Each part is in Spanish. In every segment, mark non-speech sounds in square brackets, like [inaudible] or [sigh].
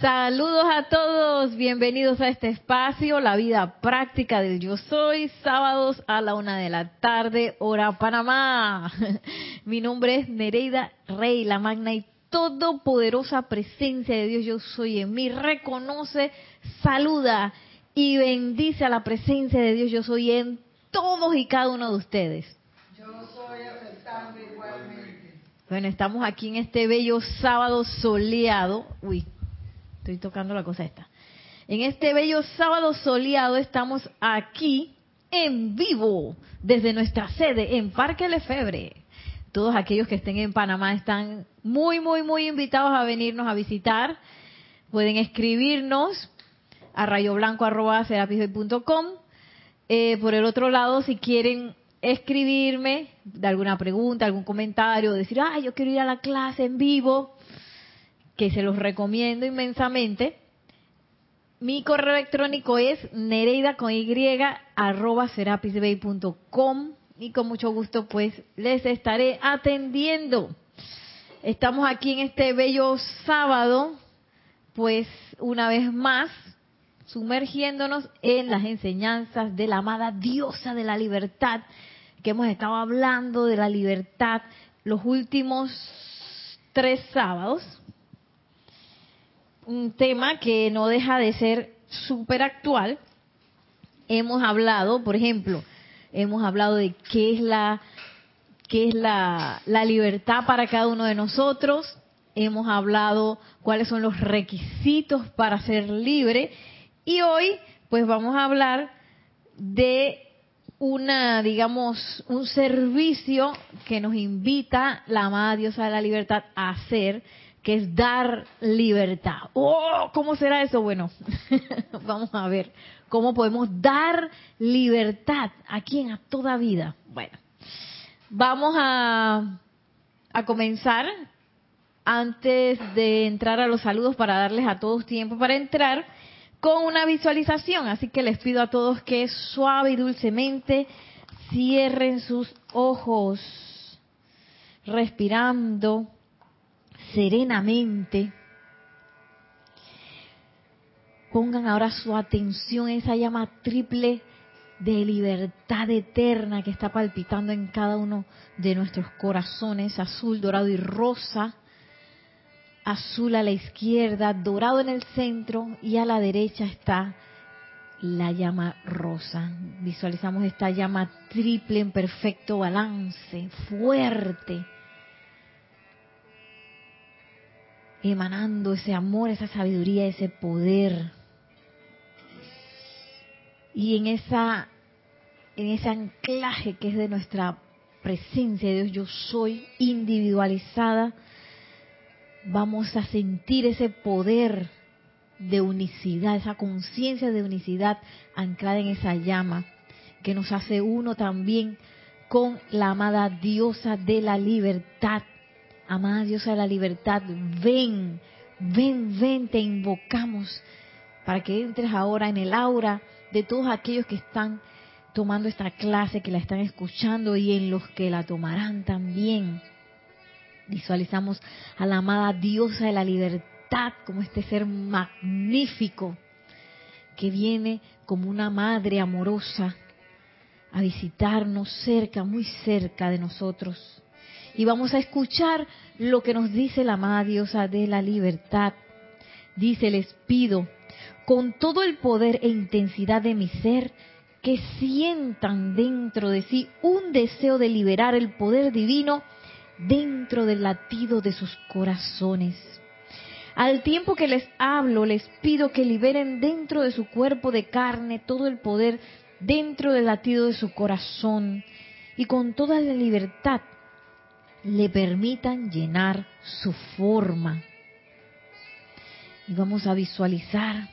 Saludos a todos, bienvenidos a este espacio, la vida práctica del yo soy, sábados a la una de la tarde, hora Panamá. [laughs] Mi nombre es Nereida Rey, la magna y todopoderosa presencia de Dios yo soy en mí. Reconoce, saluda y bendice a la presencia de Dios yo soy en todos y cada uno de ustedes. Yo soy aceptando igualmente. Bueno, estamos aquí en este bello sábado soleado. Uy, estoy tocando la cosa esta. En este bello sábado soleado estamos aquí en vivo desde nuestra sede en Parque Lefebre. Todos aquellos que estén en Panamá están muy, muy, muy invitados a venirnos a visitar. Pueden escribirnos a rayoblanco.com. Eh, por el otro lado, si quieren escribirme de alguna pregunta, algún comentario, decir, ah, yo quiero ir a la clase en vivo, que se los recomiendo inmensamente. Mi correo electrónico es nereida con y arroba serapisbay.com y con mucho gusto pues les estaré atendiendo. Estamos aquí en este bello sábado, pues una vez más sumergiéndonos en las enseñanzas de la amada diosa de la libertad, que hemos estado hablando de la libertad los últimos tres sábados un tema que no deja de ser súper actual. Hemos hablado, por ejemplo, hemos hablado de qué es la qué es la, la libertad para cada uno de nosotros. Hemos hablado cuáles son los requisitos para ser libre. Y hoy, pues vamos a hablar de una, digamos, un servicio que nos invita la amada diosa de la libertad a hacer, que es dar libertad. ¡Oh! ¿Cómo será eso? Bueno, [laughs] vamos a ver cómo podemos dar libertad a quien a toda vida. Bueno, vamos a, a comenzar antes de entrar a los saludos para darles a todos tiempo para entrar con una visualización. Así que les pido a todos que suave y dulcemente cierren sus ojos, respirando serenamente. Pongan ahora su atención en esa llama triple de libertad eterna que está palpitando en cada uno de nuestros corazones, azul, dorado y rosa. Azul a la izquierda, dorado en el centro y a la derecha está la llama rosa. Visualizamos esta llama triple en perfecto balance, fuerte emanando ese amor, esa sabiduría, ese poder. Y en esa en ese anclaje que es de nuestra presencia de Dios, yo soy individualizada, vamos a sentir ese poder de unicidad, esa conciencia de unicidad anclada en esa llama que nos hace uno también con la amada diosa de la libertad Amada diosa de la libertad, ven, ven, ven, te invocamos para que entres ahora en el aura de todos aquellos que están tomando esta clase, que la están escuchando y en los que la tomarán también. Visualizamos a la amada diosa de la libertad como este ser magnífico que viene como una madre amorosa a visitarnos cerca, muy cerca de nosotros y vamos a escuchar lo que nos dice la amada diosa de la libertad. Dice, les pido, con todo el poder e intensidad de mi ser, que sientan dentro de sí un deseo de liberar el poder divino dentro del latido de sus corazones. Al tiempo que les hablo, les pido que liberen dentro de su cuerpo de carne todo el poder dentro del latido de su corazón y con toda la libertad le permitan llenar su forma. Y vamos a visualizar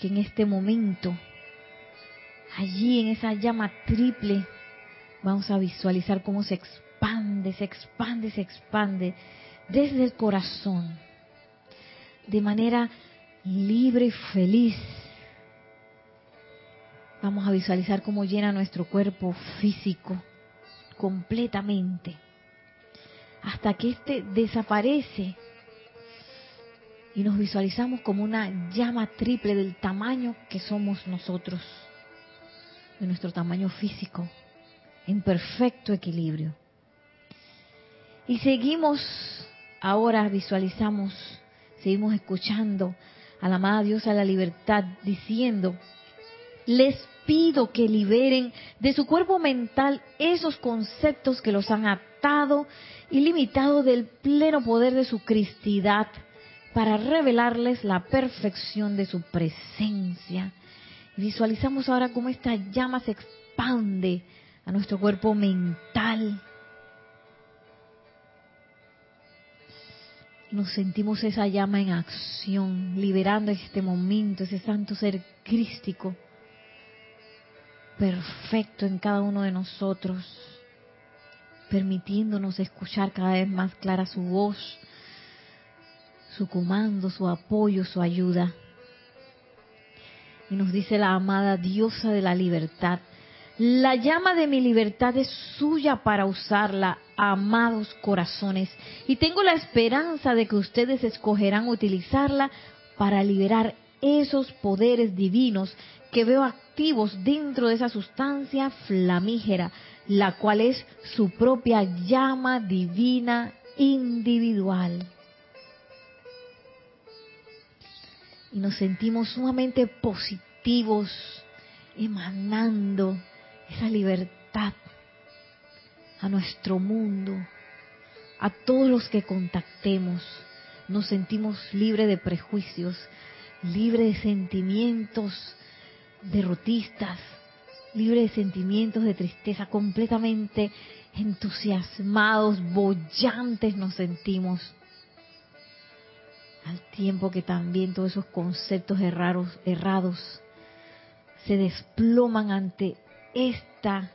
que en este momento, allí en esa llama triple, vamos a visualizar cómo se expande, se expande, se expande desde el corazón, de manera libre y feliz. Vamos a visualizar cómo llena nuestro cuerpo físico completamente hasta que éste desaparece y nos visualizamos como una llama triple del tamaño que somos nosotros, de nuestro tamaño físico, en perfecto equilibrio. Y seguimos, ahora visualizamos, seguimos escuchando a la amada diosa de la libertad diciendo, les pido que liberen de su cuerpo mental esos conceptos que los han y limitado del pleno poder de su cristidad para revelarles la perfección de su presencia. visualizamos ahora cómo esta llama se expande a nuestro cuerpo mental. Nos sentimos esa llama en acción, liberando en este momento ese santo ser crístico, perfecto en cada uno de nosotros, permitiéndonos escuchar cada vez más clara su voz, su comando, su apoyo, su ayuda. Y nos dice la amada diosa de la libertad, la llama de mi libertad es suya para usarla, amados corazones, y tengo la esperanza de que ustedes escogerán utilizarla para liberar esos poderes divinos que veo activos dentro de esa sustancia flamígera, la cual es su propia llama divina individual. y nos sentimos sumamente positivos, emanando esa libertad a nuestro mundo, a todos los que contactemos. Nos sentimos libres de prejuicios, libres de sentimientos derrotistas, libres de sentimientos de tristeza, completamente entusiasmados, bollantes nos sentimos al tiempo que también todos esos conceptos errados, errados se desploman ante esta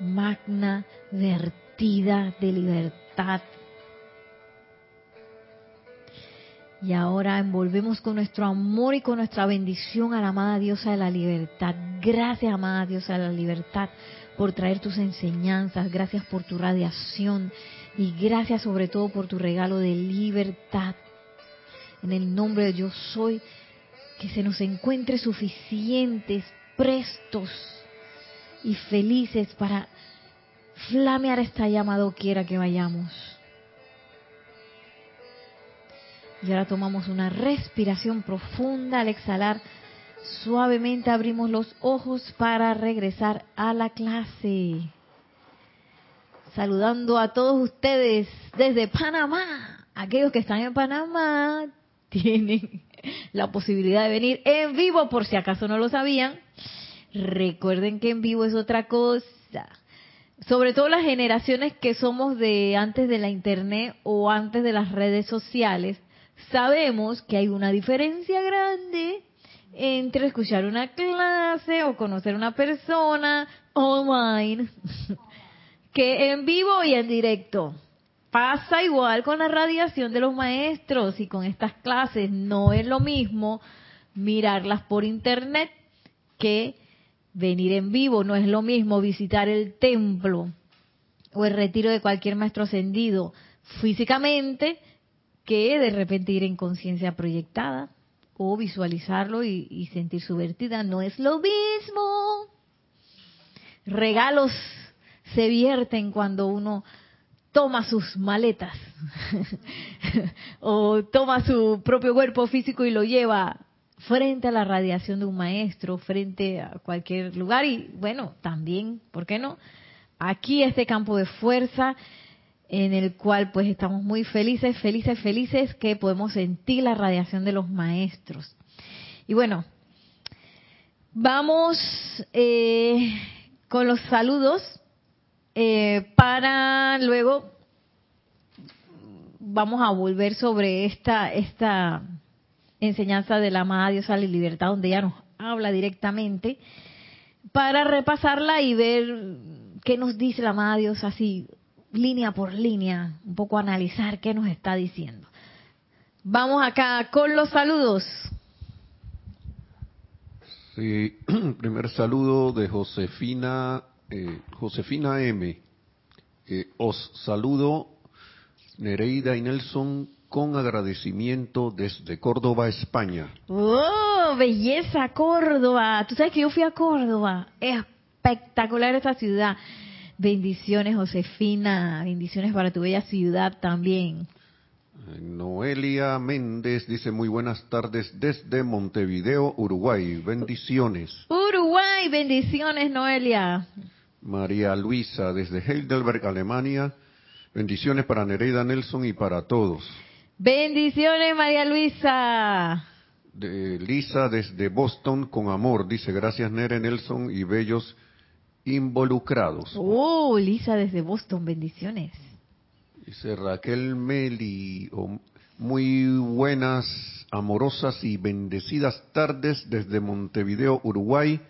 magna vertida de libertad. Y ahora envolvemos con nuestro amor y con nuestra bendición a la amada diosa de la libertad. Gracias, amada diosa de la libertad, por traer tus enseñanzas. Gracias por tu radiación. Y gracias sobre todo por tu regalo de libertad en el nombre de yo soy, que se nos encuentre suficientes, prestos y felices para flamear esta llama quiera que vayamos. Y ahora tomamos una respiración profunda al exhalar. Suavemente abrimos los ojos para regresar a la clase. Saludando a todos ustedes desde Panamá. Aquellos que están en Panamá, [laughs] tienen la posibilidad de venir en vivo, por si acaso no lo sabían. Recuerden que en vivo es otra cosa. Sobre todo las generaciones que somos de antes de la internet o antes de las redes sociales, sabemos que hay una diferencia grande entre escuchar una clase o conocer una persona online [laughs] que en vivo y en directo. Pasa igual con la radiación de los maestros y con estas clases. No es lo mismo mirarlas por internet que venir en vivo. No es lo mismo visitar el templo o el retiro de cualquier maestro ascendido físicamente que de repente ir en conciencia proyectada o visualizarlo y, y, sentir su vertida. No es lo mismo. Regalos se vierten cuando uno toma sus maletas [laughs] o toma su propio cuerpo físico y lo lleva frente a la radiación de un maestro, frente a cualquier lugar y bueno, también, ¿por qué no? Aquí este campo de fuerza en el cual pues estamos muy felices, felices, felices que podemos sentir la radiación de los maestros. Y bueno, vamos eh, con los saludos eh, para luego vamos a volver sobre esta esta enseñanza de la amada diosa la libertad donde ella nos habla directamente para repasarla y ver qué nos dice la amada diosa así línea por línea un poco analizar qué nos está diciendo vamos acá con los saludos sí [clears throat] primer saludo de Josefina eh, Josefina M. Eh, os saludo Nereida y Nelson con agradecimiento desde Córdoba, España. ¡Oh, belleza, Córdoba! Tú sabes que yo fui a Córdoba. Espectacular esta ciudad. Bendiciones, Josefina. Bendiciones para tu bella ciudad también. Noelia Méndez dice muy buenas tardes desde Montevideo, Uruguay. Bendiciones. Uruguay, bendiciones, Noelia. María Luisa desde Heidelberg, Alemania. Bendiciones para Nereida Nelson y para todos. Bendiciones, María Luisa. De Lisa desde Boston con amor. Dice gracias Nere Nelson y bellos involucrados. Oh, Lisa desde Boston, bendiciones. Dice Raquel Meli, oh, muy buenas, amorosas y bendecidas tardes desde Montevideo, Uruguay,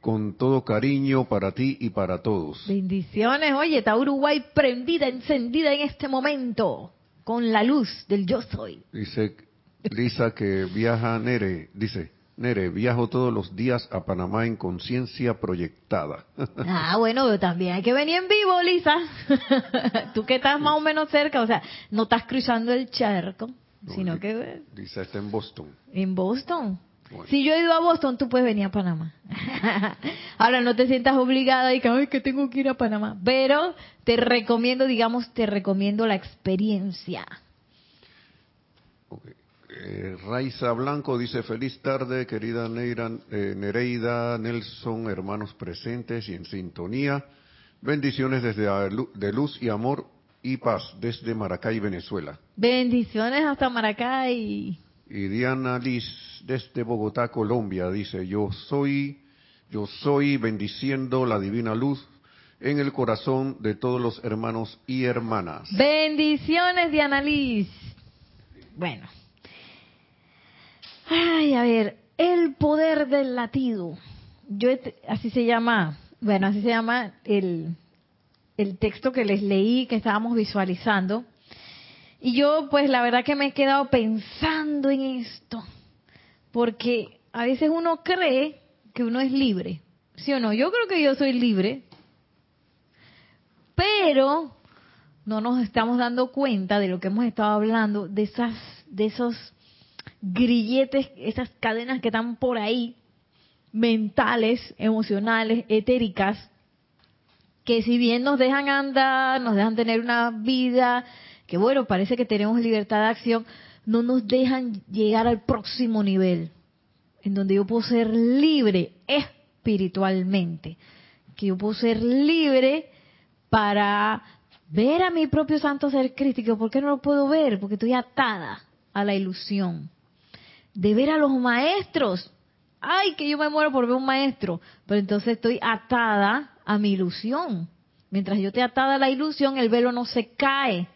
con todo cariño para ti y para todos. Bendiciones. Oye, está Uruguay prendida, encendida en este momento, con la luz del yo soy. Dice Lisa que viaja Nere, dice, Nere, viajo todos los días a Panamá en conciencia proyectada. [laughs] Ah, bueno, también hay que venir en vivo, Lisa. [laughs] Tú que estás más o menos cerca, o sea, no estás cruzando el charco, sino que Lisa está en Boston. en Boston. Bueno. Si yo he ido a Boston, tú puedes venir a Panamá. [laughs] Ahora no te sientas obligada y que, ay, que tengo que ir a Panamá. Pero te recomiendo, digamos, te recomiendo la experiencia. Ok. Eh, Raiza Blanco dice feliz tarde, querida Neira, eh, Nereida, Nelson, hermanos presentes y en sintonía. Bendiciones desde de luz y amor y paz desde Maracay, Venezuela. Bendiciones hasta Maracay. Y Diana Liz desde Bogotá, Colombia dice yo soy, yo soy bendiciendo la divina luz en el corazón de todos los hermanos y hermanas. Bendiciones, Diana Liz. Bueno. Ay, a ver, el poder del latido. Yo así se llama, bueno, así se llama el, el texto que les leí, que estábamos visualizando. Y yo, pues, la verdad que me he quedado pensando en esto, porque a veces uno cree que uno es libre, ¿sí o no? Yo creo que yo soy libre, pero no nos estamos dando cuenta de lo que hemos estado hablando, de esas, de esos grilletes, esas cadenas que están por ahí, mentales, emocionales, etéricas, que si bien nos dejan andar, nos dejan tener una vida, que bueno, parece que tenemos libertad de acción, no nos dejan llegar al próximo nivel, en donde yo puedo ser libre espiritualmente, que yo puedo ser libre para ver a mi propio santo ser crítico. ¿Por qué no lo puedo ver? Porque estoy atada a la ilusión. De ver a los maestros. Ay, que yo me muero por ver un maestro. Pero entonces estoy atada a mi ilusión. Mientras yo esté atada a la ilusión, el velo no se cae.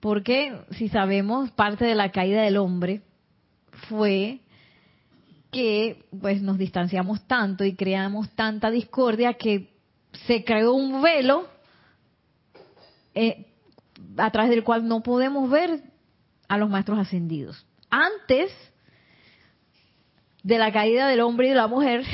Porque si sabemos, parte de la caída del hombre fue que pues nos distanciamos tanto y creamos tanta discordia que se creó un velo eh, a través del cual no podemos ver a los maestros ascendidos. Antes de la caída del hombre y de la mujer,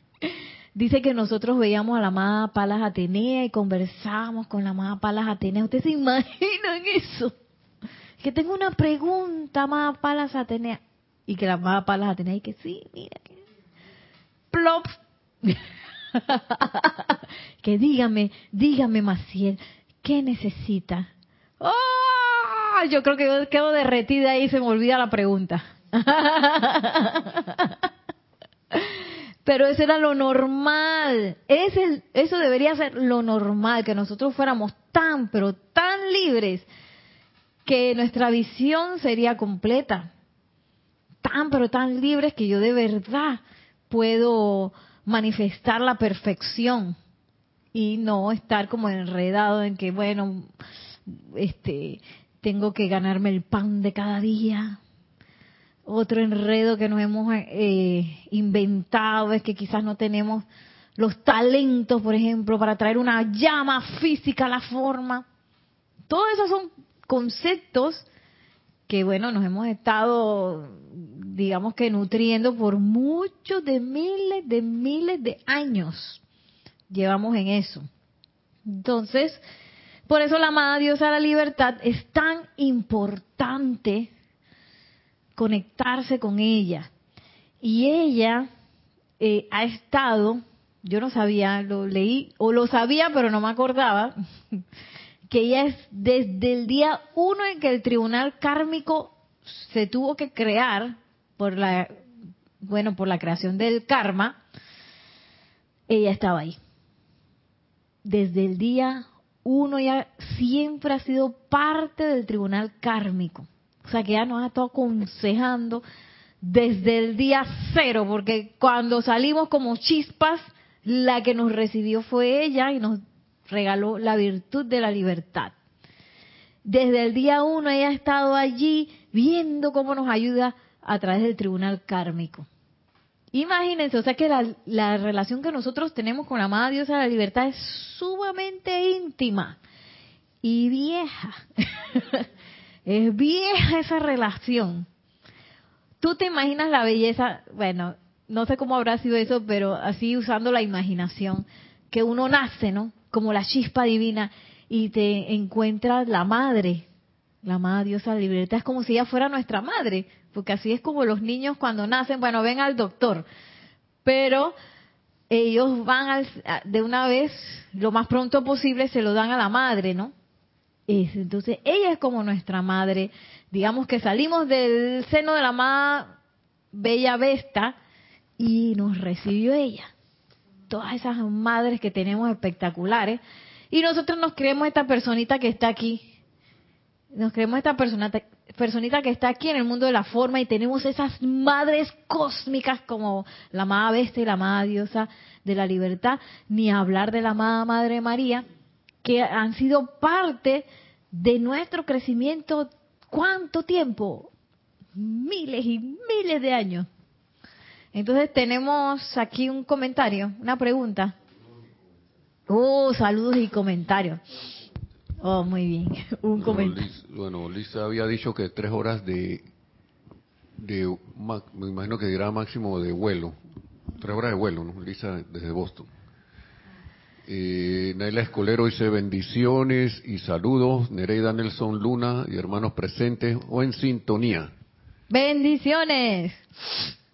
[laughs] dice que nosotros veíamos a la amada Palas Atenea y conversábamos con la amada Palas Atenea. ¿Ustedes se [laughs] imaginan eso? Que tengo una pregunta, amada Palas Atenea. Y que la amada Palas Atenea, y que sí, mira que... Plop. [laughs] que dígame, dígame, Maciel, ¿qué necesita? ¡Oh! Yo creo que yo quedo derretida y se me olvida la pregunta. [laughs] Pero eso era lo normal. Ese, eso debería ser lo normal, que nosotros fuéramos tan, pero tan libres que nuestra visión sería completa. Tan, pero tan libres que yo de verdad puedo manifestar la perfección y no estar como enredado en que, bueno, este, tengo que ganarme el pan de cada día. Otro enredo que nos hemos eh, inventado es que quizás no tenemos los talentos, por ejemplo, para traer una llama física a la forma. Todos esos son conceptos que, bueno, nos hemos estado, digamos que nutriendo por muchos de miles de miles de años. Llevamos en eso. Entonces, Por eso la amada diosa la libertad es tan importante conectarse con ella. Y ella eh, ha estado, yo no sabía, lo leí, o lo sabía, pero no me acordaba, [laughs] que ella es desde el día uno en que el tribunal kármico se tuvo que crear por la, bueno, por la creación del karma, ella estaba ahí. Desde el día uno ya siempre ha sido parte del tribunal kármico. O sea que ya nos ha estado aconsejando desde el día cero, porque cuando salimos como chispas, la que nos recibió fue ella y nos regaló la virtud de la libertad. Desde el día uno ella ha estado allí viendo cómo nos ayuda a través del tribunal kármico. Imagínense, o sea que la, relación que nosotros tenemos con la amada diosa de la libertad es sumamente íntima y vieja. [laughs] es vieja esa relación. Tú te imaginas la belleza, bueno, no sé cómo habrá sido eso, pero así usando la imaginación, que uno nace, ¿no? Como la chispa divina y te encuentras la madre, la amada diosa de la libertad, es como si ella fuera nuestra madre, porque así es como los niños cuando nacen, bueno, ven al doctor, pero ellos van de una vez, lo más pronto posible, se lo dan a la madre, ¿no? entonces, ella es como nuestra madre, digamos que salimos del seno de la más bella Vesta y nos recibió ella. Todas esas madres que tenemos espectaculares. Y nosotros nos creemos esta personita que está aquí, nos creemos esta persona, personita que está aquí en el mundo de la forma y tenemos esas madres cósmicas como la amada bestia y la amada diosa de la libertad, ni hablar de la amada Madre María, que han sido parte de nuestro crecimiento, ¿cuánto tiempo? Miles y miles de años. Entonces tenemos aquí un comentario, una pregunta. Oh, saludos y comentarios. Oh, muy bien. [laughs] Un comentario. bueno, Lisa había dicho que tres horas de, de, me imagino que dirá máximo de vuelo. Tres horas de vuelo, ¿no? Lisa desde Boston. Eh, Naila Escolero dice bendiciones y saludos. Nereida Nelson Luna y hermanos presentes o en sintonía. Bendiciones.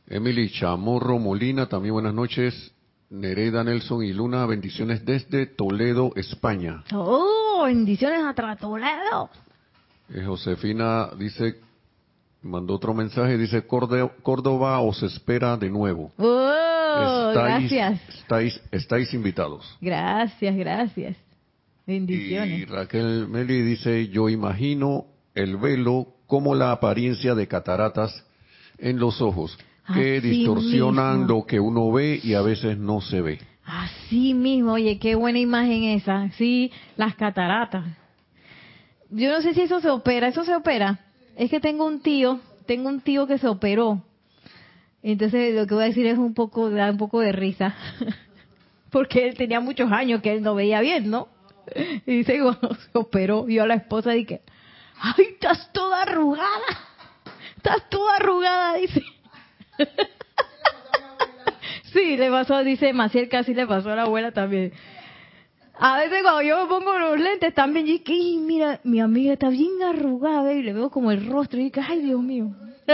Emily Chamorro Molina, también buenas noches. Nereida Nelson y Luna, bendiciones desde Toledo, España. Oh, bendiciones a Toledo. Eh, Josefina dice, mandó otro mensaje, dice, Córdoba os espera de nuevo. Oh, gracias. Estáis, estáis invitados. Gracias, gracias. Bendiciones. Y Raquel Meli dice, yo imagino el velo como la apariencia de cataratas en los ojos que distorsionan lo que uno ve y a veces no se ve. Así mismo, oye, qué buena imagen esa. Sí, las cataratas. Yo no sé si eso se opera, eso se opera. Es que tengo un tío, tengo un tío que se operó. Entonces lo que voy a decir es un poco, da un poco de risa. [laughs] Porque él tenía muchos años que él no veía bien, ¿no? Y dice, cuando se operó, vio a la esposa y ¡ay, estás toda arrugada! Estás toda arrugada, dice. [laughs] sí, le pasó, dice Maciel, casi le pasó a la abuela también. A veces cuando yo me pongo los lentes también, y que, mira, mi amiga está bien arrugada y le veo como el rostro y que, ay Dios mío. [laughs]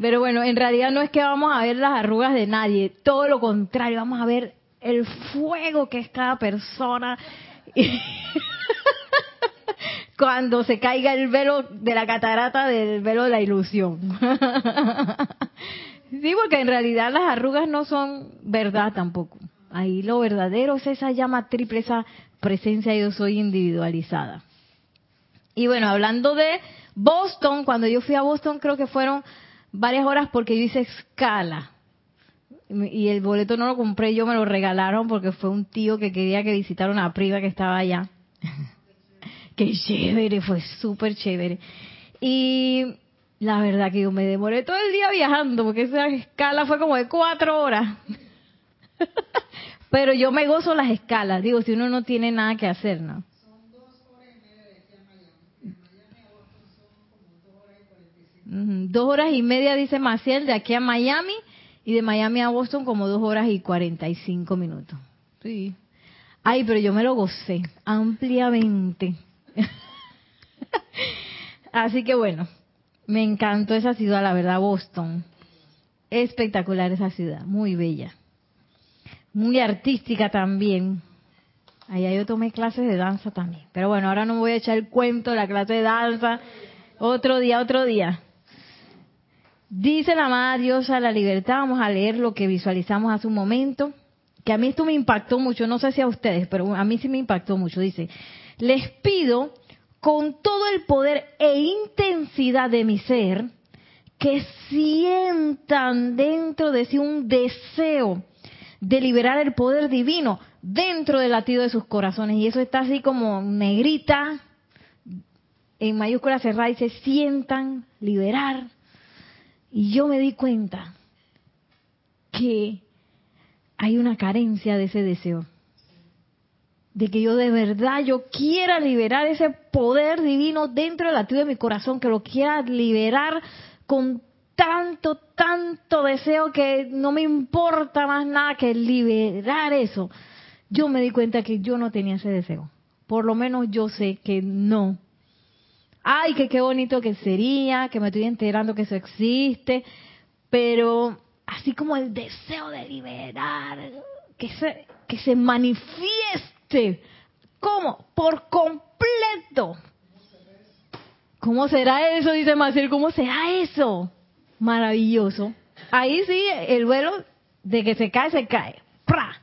Pero bueno, en realidad no es que vamos a ver las arrugas de nadie, todo lo contrario, vamos a ver el fuego que es cada persona. [laughs] cuando se caiga el velo de la catarata del velo de la ilusión. [laughs] sí, porque en realidad las arrugas no son verdad tampoco. Ahí lo verdadero es esa llama triple, esa presencia yo soy individualizada. Y bueno, hablando de Boston, cuando yo fui a Boston creo que fueron varias horas porque yo hice escala. Y el boleto no lo compré, yo me lo regalaron porque fue un tío que quería que visitara una prima que estaba allá. [laughs] qué chévere, fue súper chévere. Y la verdad que yo me demoré todo el día viajando, porque esa escala fue como de cuatro horas. [laughs] Pero yo me gozo las escalas, digo, si uno no tiene nada que hacer, ¿no? Son dos horas y media de aquí a Miami. Miami a Boston son como dos horas y cuarenta y cinco. Dos horas y media, dice Maciel, de aquí a Miami, y de Miami a Boston como dos horas y cuarenta y cinco minutos. Sí. Ay, pero yo me lo gocé ampliamente. [laughs] Así que bueno, me encantó esa ciudad, la verdad, Boston. Espectacular esa ciudad, muy bella. Muy artística también. Allá yo tomé clases de danza también. Pero bueno, ahora no voy a echar el cuento de la clase de danza. Otro día, otro día. Dice la amada diosa la libertad, vamos a leer lo que visualizamos hace un momento, que a mí esto me impactó mucho, no sé si a ustedes, pero a mí sí me impactó mucho. Dice, les pido con todo el poder e intensidad de mi ser, que sientan dentro de sí un deseo de liberar el poder divino dentro del latido de sus corazones. Y eso está así como negrita, en mayúscula cerrada, y se sientan liberar. Y yo me di cuenta que hay una carencia de ese deseo. De que yo de verdad, yo quiera liberar ese poder divino dentro del latido de mi corazón, que lo quiera liberar con tanto, tanto deseo que no me importa más nada que liberar eso. Yo me di cuenta que yo no tenía ese deseo. Por lo menos yo sé que no. Ay, que qué bonito que sería, que me estoy enterando que eso existe, pero así como el deseo de liberar, que se, que se manifieste, ¿cómo? Por completo. ¿Cómo será eso? Dice Maciel, ¿cómo será eso? maravilloso. Ahí sí, el vuelo de que se cae, se cae. ¡Pra!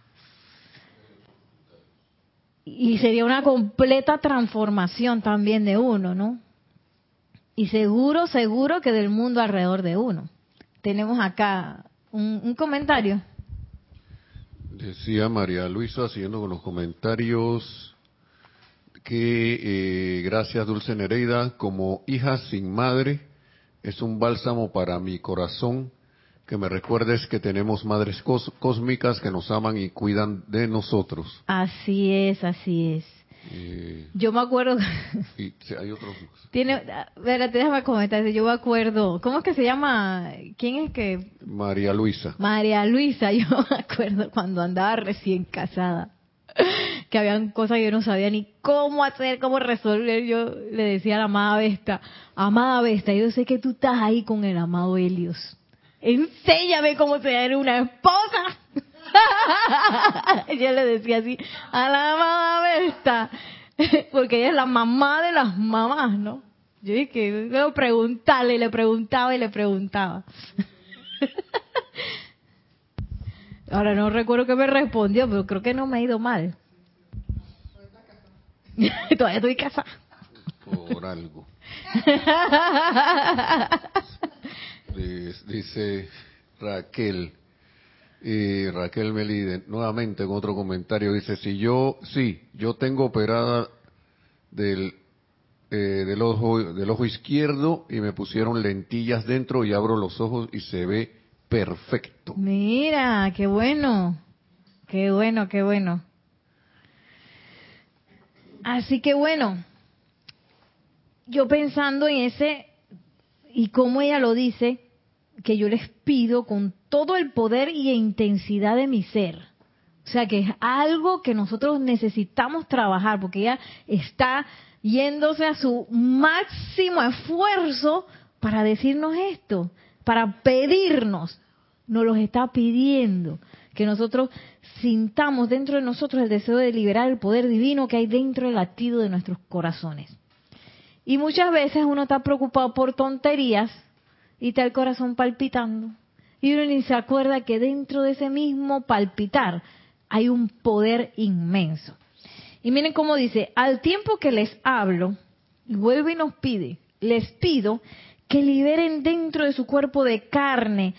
Y sería una completa transformación también de uno, ¿no? Y seguro, seguro que del mundo alrededor de uno. Tenemos acá un comentario. Decía María Luisa, haciendo con los comentarios, que eh, gracias Dulce Nereida, como hija sin madre, es un bálsamo para mi corazón que me recuerdes que tenemos madres cósmicas que nos aman y cuidan de nosotros. Así es, así es. Eh, yo me acuerdo. [laughs] y hay otros. Tiene, espérate, déjame comentar. Yo me acuerdo. ¿Cómo es que se llama? ¿Quién es que? María Luisa. María Luisa, [laughs] yo me acuerdo cuando andaba recién casada. que habían cosas que yo no sabía ni cómo hacer, cómo resolver. Yo le decía a la amada Vesta, amada Vesta, yo sé que tú estás ahí con el amado Helios. Enséñame cómo ser una esposa. [laughs] yo le decía así a la amada Vesta, [laughs] porque ella es la mamá de las mamás, ¿no? Yo dije, luego preguntarle, y le preguntaba y le preguntaba. [laughs] Ahora no recuerdo que me respondió, pero creo que no me ha ido mal. Todavía estoy casada. Por algo. Dice Raquel, y Raquel Melide, nuevamente con otro comentario, dice, si yo, sí, yo tengo operada del, eh, del, ojo, del ojo izquierdo y me pusieron lentillas dentro y abro los ojos y se ve perfecto. Mira, qué bueno, qué bueno, qué bueno. Así que bueno, yo pensando en ese, y como ella lo dice, que yo les pido con todo el poder y intensidad de mi ser. O sea que es algo que nosotros necesitamos trabajar, porque ella está yéndose a su máximo esfuerzo para decirnos esto para pedirnos, nos los está pidiendo, que nosotros sintamos dentro de nosotros el deseo de liberar el poder divino que hay dentro del latido de nuestros corazones. Y muchas veces uno está preocupado por tonterías y está el corazón palpitando. Y uno ni se acuerda que dentro de ese mismo palpitar hay un poder inmenso. Y miren cómo dice, al tiempo que les hablo, vuelve y nos pide, les pido que liberen dentro de su cuerpo de carne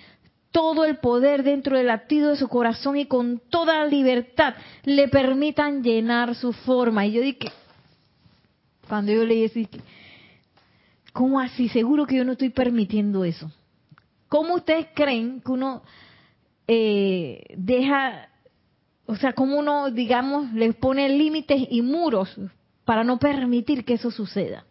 todo el poder dentro del latido de su corazón y con toda libertad le permitan llenar su forma. Y yo dije, cuando yo leí eso, ¿cómo así? Seguro que yo no estoy permitiendo eso. ¿Cómo ustedes creen que uno eh, deja, o sea, cómo uno, digamos, les pone límites y muros para no permitir que eso suceda?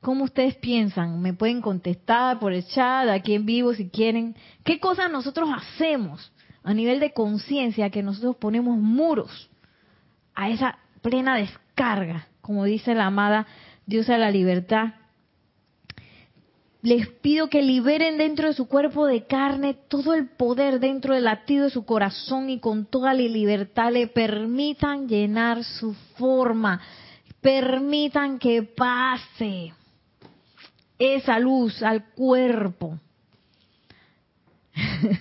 ¿Cómo ustedes piensan? Me pueden contestar por el chat, aquí en vivo si quieren. ¿Qué cosas nosotros hacemos a nivel de conciencia, que nosotros ponemos muros a esa plena descarga, como dice la amada diosa de la libertad. Les pido que liberen dentro de su cuerpo de carne todo el poder dentro del latido de su corazón y con toda la libertad le permitan llenar su forma, permitan que pase esa luz al cuerpo. [laughs]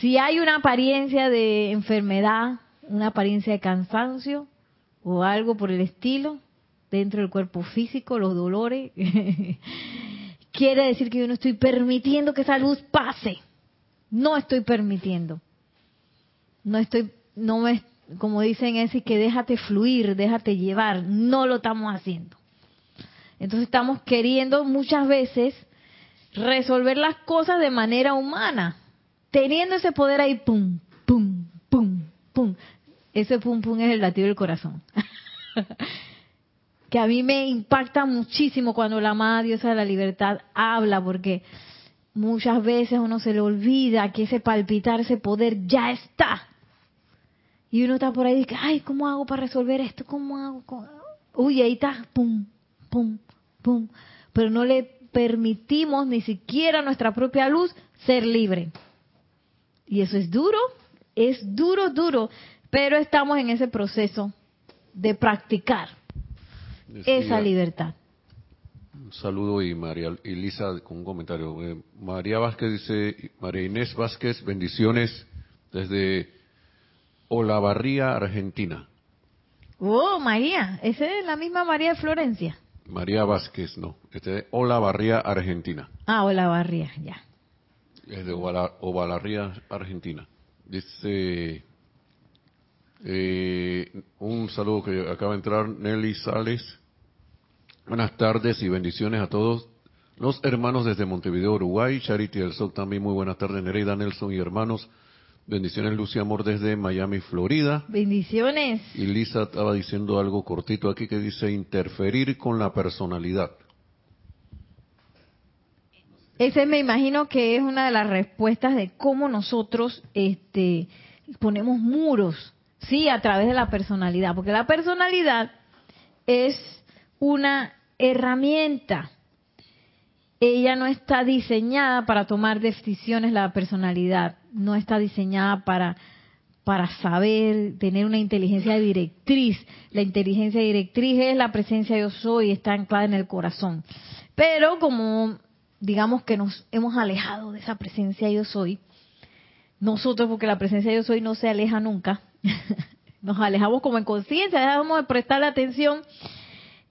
si hay una apariencia de enfermedad, una apariencia de cansancio o algo por el estilo dentro del cuerpo físico, los dolores, [laughs] quiere decir que yo no estoy permitiendo que esa luz pase. No estoy permitiendo. No estoy, no me, como dicen ese, que déjate fluir, déjate llevar. No lo estamos haciendo. Entonces estamos queriendo muchas veces resolver las cosas de manera humana, teniendo ese poder ahí, pum, pum, pum, pum. Ese pum, pum es el latido del corazón. [laughs] que a mí me impacta muchísimo cuando la amada diosa de la libertad habla, porque muchas veces uno se le olvida que ese palpitar, ese poder ya está. Y uno está por ahí y dice, ay, ¿cómo hago para resolver esto? ¿Cómo hago? Uy, ahí está, pum, pum, pum. Pero no le permitimos ni siquiera nuestra propia luz ser libre. Y eso es duro, es duro, duro, pero estamos en ese proceso de practicar esa libertad. Un saludo y María y Lisa con un comentario. Eh, María Vázquez dice, María Inés Vázquez, bendiciones desde Olavarría, Argentina. Oh, María, esa es la misma María de Florencia. María Vázquez, no. Este es Olavarría, Argentina. Ah, Olavarría, ya. Es de Olavarría, Argentina. Dice, eh, un saludo que acaba de entrar Nelly Sales. Buenas tardes y bendiciones a todos los hermanos desde Montevideo, Uruguay. Charity del Sol también muy buenas tardes. Nereida Nelson y hermanos Bendiciones, Lucia Amor, desde Miami, Florida. Bendiciones. Y Lisa estaba diciendo algo cortito aquí que dice interferir con la personalidad. Ese me imagino que es una de las respuestas de cómo nosotros este, ponemos muros, sí, a través de la personalidad, porque la personalidad es una herramienta. Ella no está diseñada para tomar decisiones la personalidad no está diseñada para para saber, tener una inteligencia directriz. La inteligencia directriz es la presencia yo soy, está anclada en el corazón. Pero como digamos que nos hemos alejado de esa presencia yo soy, nosotros, porque la presencia yo soy no se aleja nunca, [laughs] nos alejamos como en conciencia, dejamos de prestarle atención,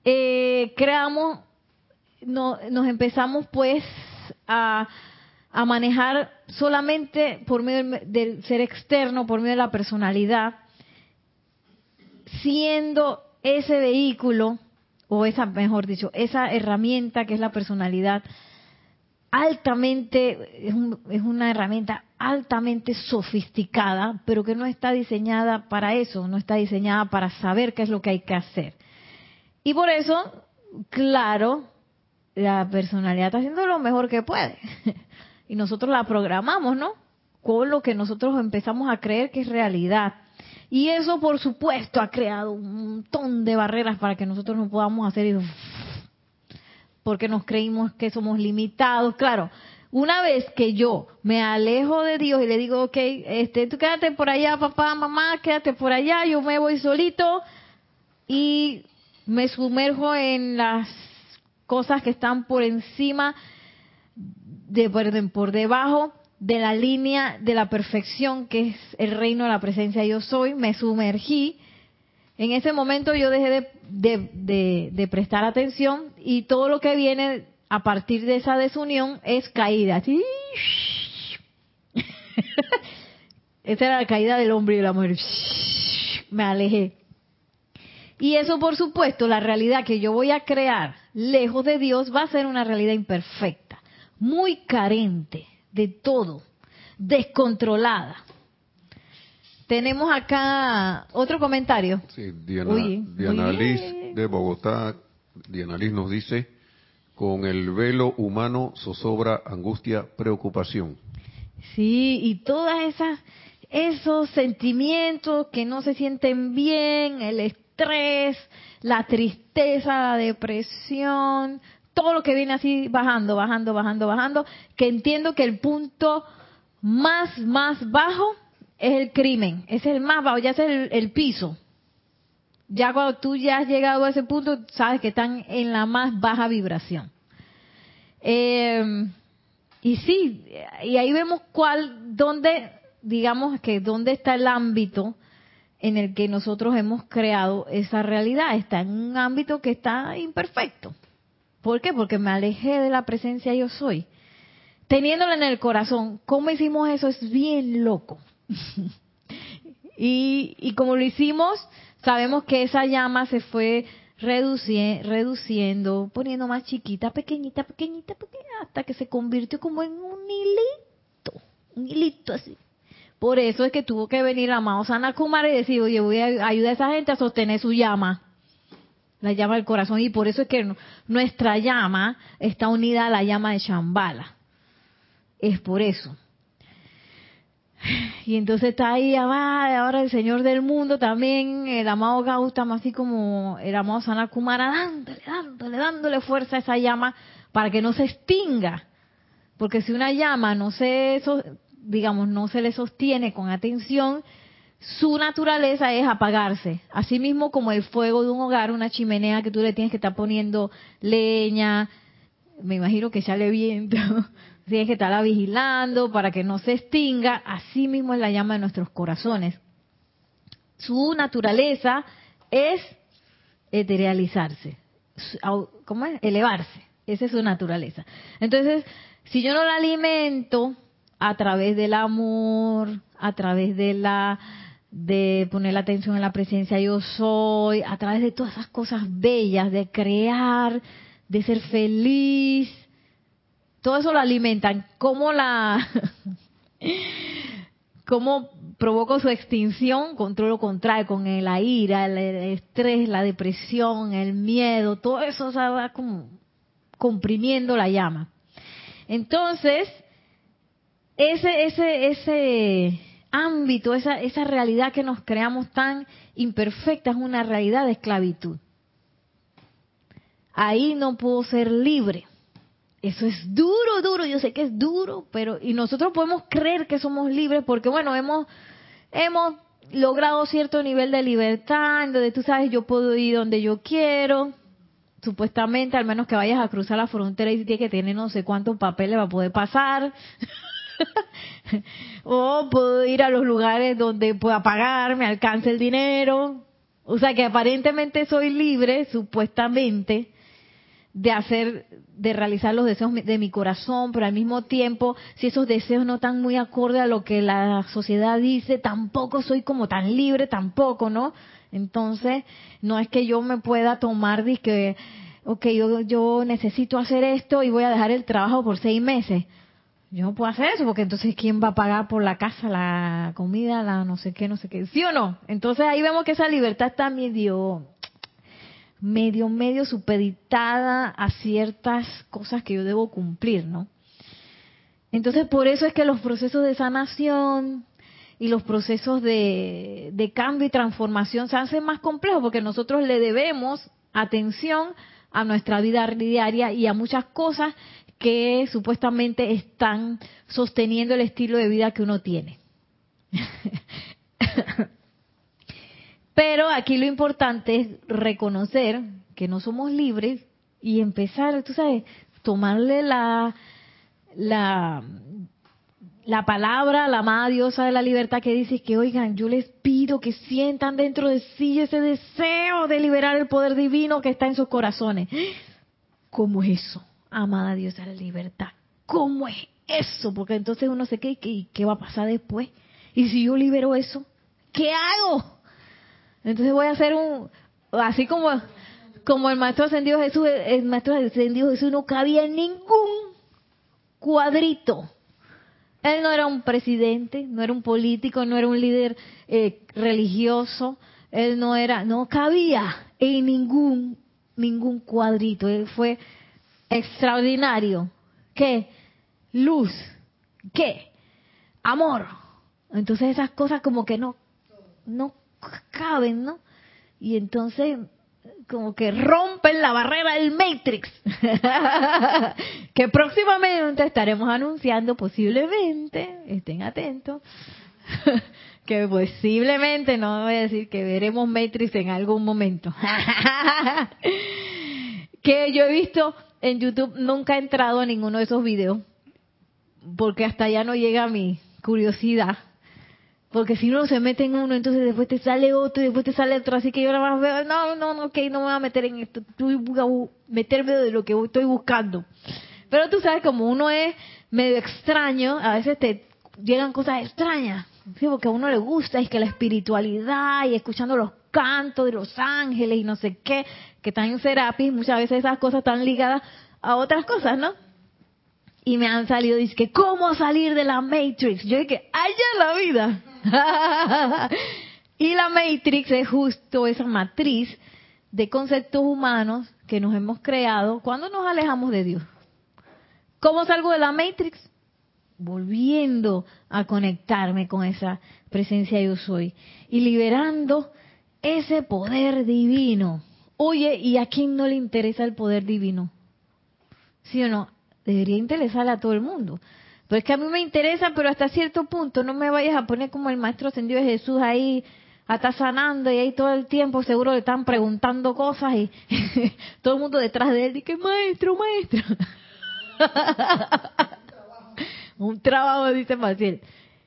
eh, creamos, no, nos empezamos pues a a manejar solamente por medio del ser externo, por medio de la personalidad, siendo ese vehículo, o esa, mejor dicho, esa herramienta que es la personalidad, altamente, es, es, una herramienta altamente sofisticada, pero que no está diseñada para eso, no está diseñada para saber qué es lo que hay que hacer. Y por eso, claro, la personalidad está haciendo lo mejor que puede. [laughs] y nosotros la programamos, ¿no? Con lo que nosotros empezamos a creer que es realidad. Y eso, por supuesto, ha creado un montón de barreras para que nosotros no podamos hacer porque nos creímos que somos limitados. Claro, una vez que yo me alejo de Dios y le digo, ok, este, tú quédate por allá, papá, mamá, quédate por allá, yo me voy solito y me sumerjo en las cosas que están por encima de, por debajo de la línea de la perfección que es el reino de la presencia yo soy, me sumergí. En ese momento yo dejé de, de, prestar atención y todo lo que viene a partir de esa desunión es caída. [laughs] esa era la caída del hombre y de la mujer. Me alejé. Y eso, por supuesto, la realidad que yo voy a crear lejos de Dios va a ser una realidad imperfecta muy carente de todo, descontrolada. Tenemos acá otro comentario. Sí, Diana, Liz de Bogotá, Diana Liz nos dice, con el velo humano zozobra angustia, preocupación. Sí, y todas esas esos sentimientos que no se sienten bien, el estrés, la tristeza, la depresión, todo lo que viene así bajando, bajando, bajando, bajando, que entiendo que el punto más, más bajo es el crimen, es el más bajo, ya es el, el piso. Ya cuando tú ya has llegado a ese punto, sabes que están en la más baja vibración. Eh, y sí, y ahí vemos cuál, dónde, digamos que dónde está el ámbito en el que nosotros hemos creado esa realidad. Está en un ámbito que está imperfecto. ¿Por qué? Porque me alejé de la presencia yo soy. Teniéndola en el corazón, ¿cómo hicimos eso? Es bien loco. [laughs] y, y como lo hicimos, sabemos que esa llama se fue reduciendo, poniendo más chiquita, pequeñita, pequeñita, hasta que se convirtió como en un hilito, un hilito así. Por eso es que tuvo que venir amado Sana Kumara y decir, oye, voy a ayudar a esa gente a sostener su llama, la llama del corazón. Y por eso es que nuestra llama está unida a la llama de Shambhala. Es por eso. Y entonces está ahí, ahora el Señor del mundo también, el amado Gautama, así como el amado Sanakumara, dándole, dándole, dándole fuerza a esa llama para que no se extinga. Porque si una llama no se, digamos, no se le sostiene con atención, su naturaleza es apagarse. Asimismo como el fuego de un hogar, una chimenea que tú le tienes que estar poniendo leña, me imagino que sale viento, [laughs] tienes que estarla vigilando para que no se extinga, así mismo es la llama de nuestros corazones. Su naturaleza es eterealizarse, ¿cómo es? Elevarse, esa es su naturaleza. Entonces, si yo no la alimento a través del amor, a través de la de poner la atención en la presencia yo soy, a través de todas esas cosas bellas, de crear, de ser feliz, todo eso lo alimentan. ¿Cómo la... [laughs] cómo provoco su extinción? Control lo contrae con la ira, el estrés, la depresión, el miedo, todo eso se va como comprimiendo la llama. Entonces, ese, ese, ese ámbito, esa, esa realidad que nos creamos tan imperfecta es una realidad de esclavitud. Ahí no puedo ser libre. Eso es duro, duro, yo sé que es duro, pero y nosotros podemos creer que somos libres porque bueno, hemos hemos logrado cierto nivel de libertad, donde tú sabes, yo puedo ir donde yo quiero, supuestamente, al menos que vayas a cruzar la frontera y tienes que tener no sé cuántos papeles va a poder pasar. [laughs] o puedo ir a los lugares donde pueda pagar, me alcance el dinero. O sea que aparentemente soy libre, supuestamente, de hacer, de realizar los deseos de mi corazón, pero al mismo tiempo, si esos deseos no están muy acorde a lo que la sociedad dice, tampoco soy como tan libre, tampoco, ¿no? Entonces, no es que yo me pueda tomar de que, ok, yo, yo necesito hacer esto y voy a dejar el trabajo por seis meses. Yo no puedo hacer eso porque entonces ¿quién va a pagar por la casa, la comida, la no sé qué, no sé qué? ¿Sí o no? Entonces ahí vemos que esa libertad está medio medio, medio supeditada a ciertas cosas que yo debo cumplir, ¿no? Entonces, por eso es que los procesos de sanación y los procesos de, de cambio y transformación se hacen más complejos porque nosotros le debemos atención a nuestra vida diaria y a muchas cosas que supuestamente están sosteniendo el estilo de vida que uno tiene. [laughs] Pero aquí lo importante es reconocer que no somos libres y empezar, tú sabes, tomarle la, la, la palabra, la amada diosa de la libertad que dice que, oigan, yo les pido que sientan dentro de sí ese deseo de liberar el poder divino que está en sus corazones. ¿Cómo es eso, amada diosa de la libertad? ¿Cómo es eso? Porque entonces uno se queda, ¿qué, ¿qué va a pasar después? Y si yo libero eso, ¿qué hago? Entonces voy a hacer un, así como, como el maestro ascendido Jesús, el maestro ascendido Jesús no cabía en ningún cuadrito. Él no era un presidente, no era un político, no era un líder eh, religioso, él no era, no cabía en ningún, ningún cuadrito. Él fue extraordinario. ¿Qué? Luz. ¿Qué? amor. Entonces esas cosas como que no, no caben, ¿no? Y entonces como que rompen la barrera del Matrix, [laughs] que próximamente estaremos anunciando posiblemente, estén atentos, [laughs] que posiblemente, no voy a decir que veremos Matrix en algún momento, [laughs] que yo he visto en YouTube, nunca he entrado a ninguno de esos videos, porque hasta allá no llega mi curiosidad porque si uno se mete en uno, entonces después te sale otro y después te sale otro. Así que yo nada más veo, no, no, no, ok, no me voy a meter en esto. A meterme de lo que estoy buscando. Pero tú sabes, como uno es medio extraño, a veces te llegan cosas extrañas. ¿sí? Porque a uno le gusta, es que la espiritualidad y escuchando los cantos de los ángeles y no sé qué, que están en Serapis, muchas veces esas cosas están ligadas a otras cosas, ¿no? y me han salido, dice que, ¿cómo salir de la Matrix? Yo dije, allá la vida. [laughs] y la Matrix es justo esa matriz de conceptos humanos que nos hemos creado cuando nos alejamos de Dios. ¿Cómo salgo de la Matrix? Volviendo a conectarme con esa presencia yo soy y liberando ese poder divino. Oye, ¿y a quién no le interesa el poder divino? ¿Sí o no? debería interesarle a todo el mundo. Pero es que a mí me interesa, pero hasta cierto punto no me vayas a poner como el maestro ascendido de Jesús ahí, está sanando y ahí todo el tiempo seguro le están preguntando cosas y [laughs] todo el mundo detrás de él que maestro, maestro. [laughs] Un trabajo, dice Maciel.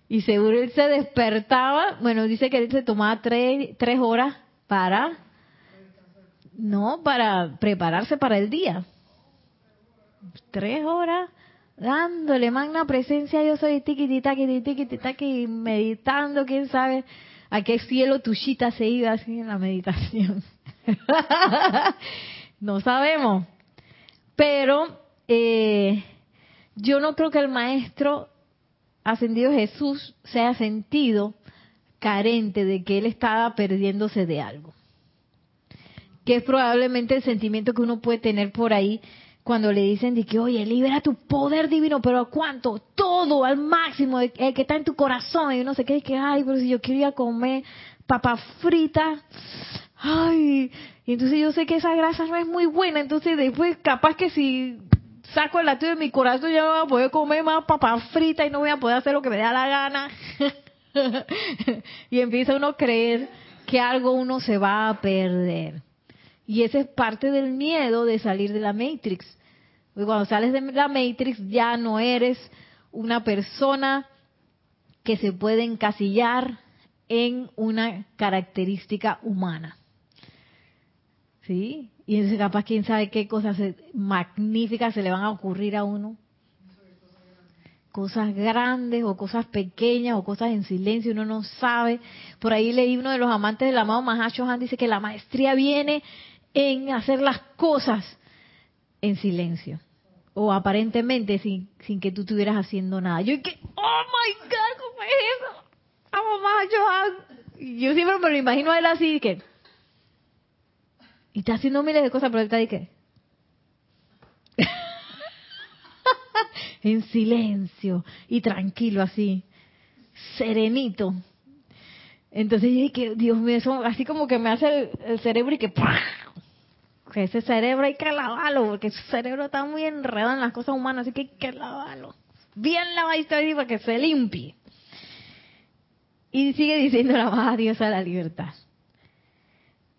Y seguro él se despertaba, bueno, dice que él se tomaba tres, tres horas para, no, para prepararse para el día tres horas dándole magna presencia, yo soy tiki tiki tiki tiki meditando, quién sabe a qué cielo tushita se iba así en la meditación. [laughs] no sabemos. Pero eh, yo no creo que el maestro ascendido Jesús se haya sentido carente de que él estaba perdiéndose de algo. Que es probablemente el sentimiento que uno puede tener por ahí cuando le dicen de que, oye, libera tu poder divino, pero ¿cuánto? Todo, al máximo, el que está en tu corazón. Y uno se queda que, ay, pero si yo quería comer papa frita, ay, y entonces yo sé que esa grasa no es muy buena, entonces después capaz que si saco el latido de mi corazón ya voy a poder comer más papa frita y no voy a poder hacer lo que me da la gana. [laughs] y empieza uno a creer que algo uno se va a perder. Y ese es parte del miedo de salir de la Matrix. Porque cuando sales de la Matrix ya no eres una persona que se puede encasillar en una característica humana. ¿Sí? Y entonces capaz quién sabe qué cosas magníficas se le van a ocurrir a uno. Cosas grandes o cosas pequeñas o cosas en silencio, uno no sabe. Por ahí leí uno de los amantes del amado Mahashohan dice que la maestría viene en hacer las cosas en silencio o aparentemente sin, sin que tú estuvieras haciendo nada. Yo que, oh my God, ¿cómo es eso? A mamá, yo, yo siempre me lo imagino a él así, que, y está haciendo miles de cosas, pero él está ahí que, [laughs] en silencio y tranquilo así, serenito. Entonces yo dije, Dios mío, eso así como que me hace el, cerebro y que que ese cerebro hay que lavarlo, porque ese cerebro está muy enredado en las cosas humanas, así que hay que lavarlo. Bien lavadito ahí para que se limpie. Y sigue diciendo la más Dios a la libertad.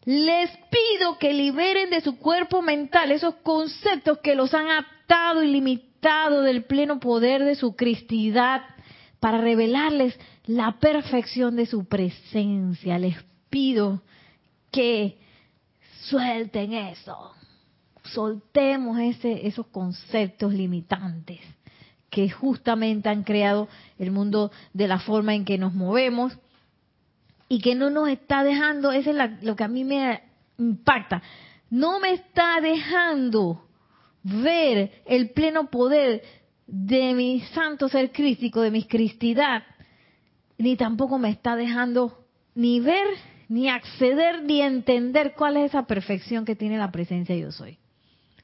Les pido que liberen de su cuerpo mental esos conceptos que los han atado y limitado del pleno poder de su cristidad para revelarles la perfección de su presencia. Les pido que suelten eso, soltemos ese, esos conceptos limitantes que justamente han creado el mundo de la forma en que nos movemos y que no nos está dejando, eso es lo que a mí me impacta, no me está dejando ver el pleno poder de mi santo ser crístico, de mi cristidad, ni tampoco me está dejando ni ver ni acceder ni entender cuál es esa perfección que tiene la presencia yo soy.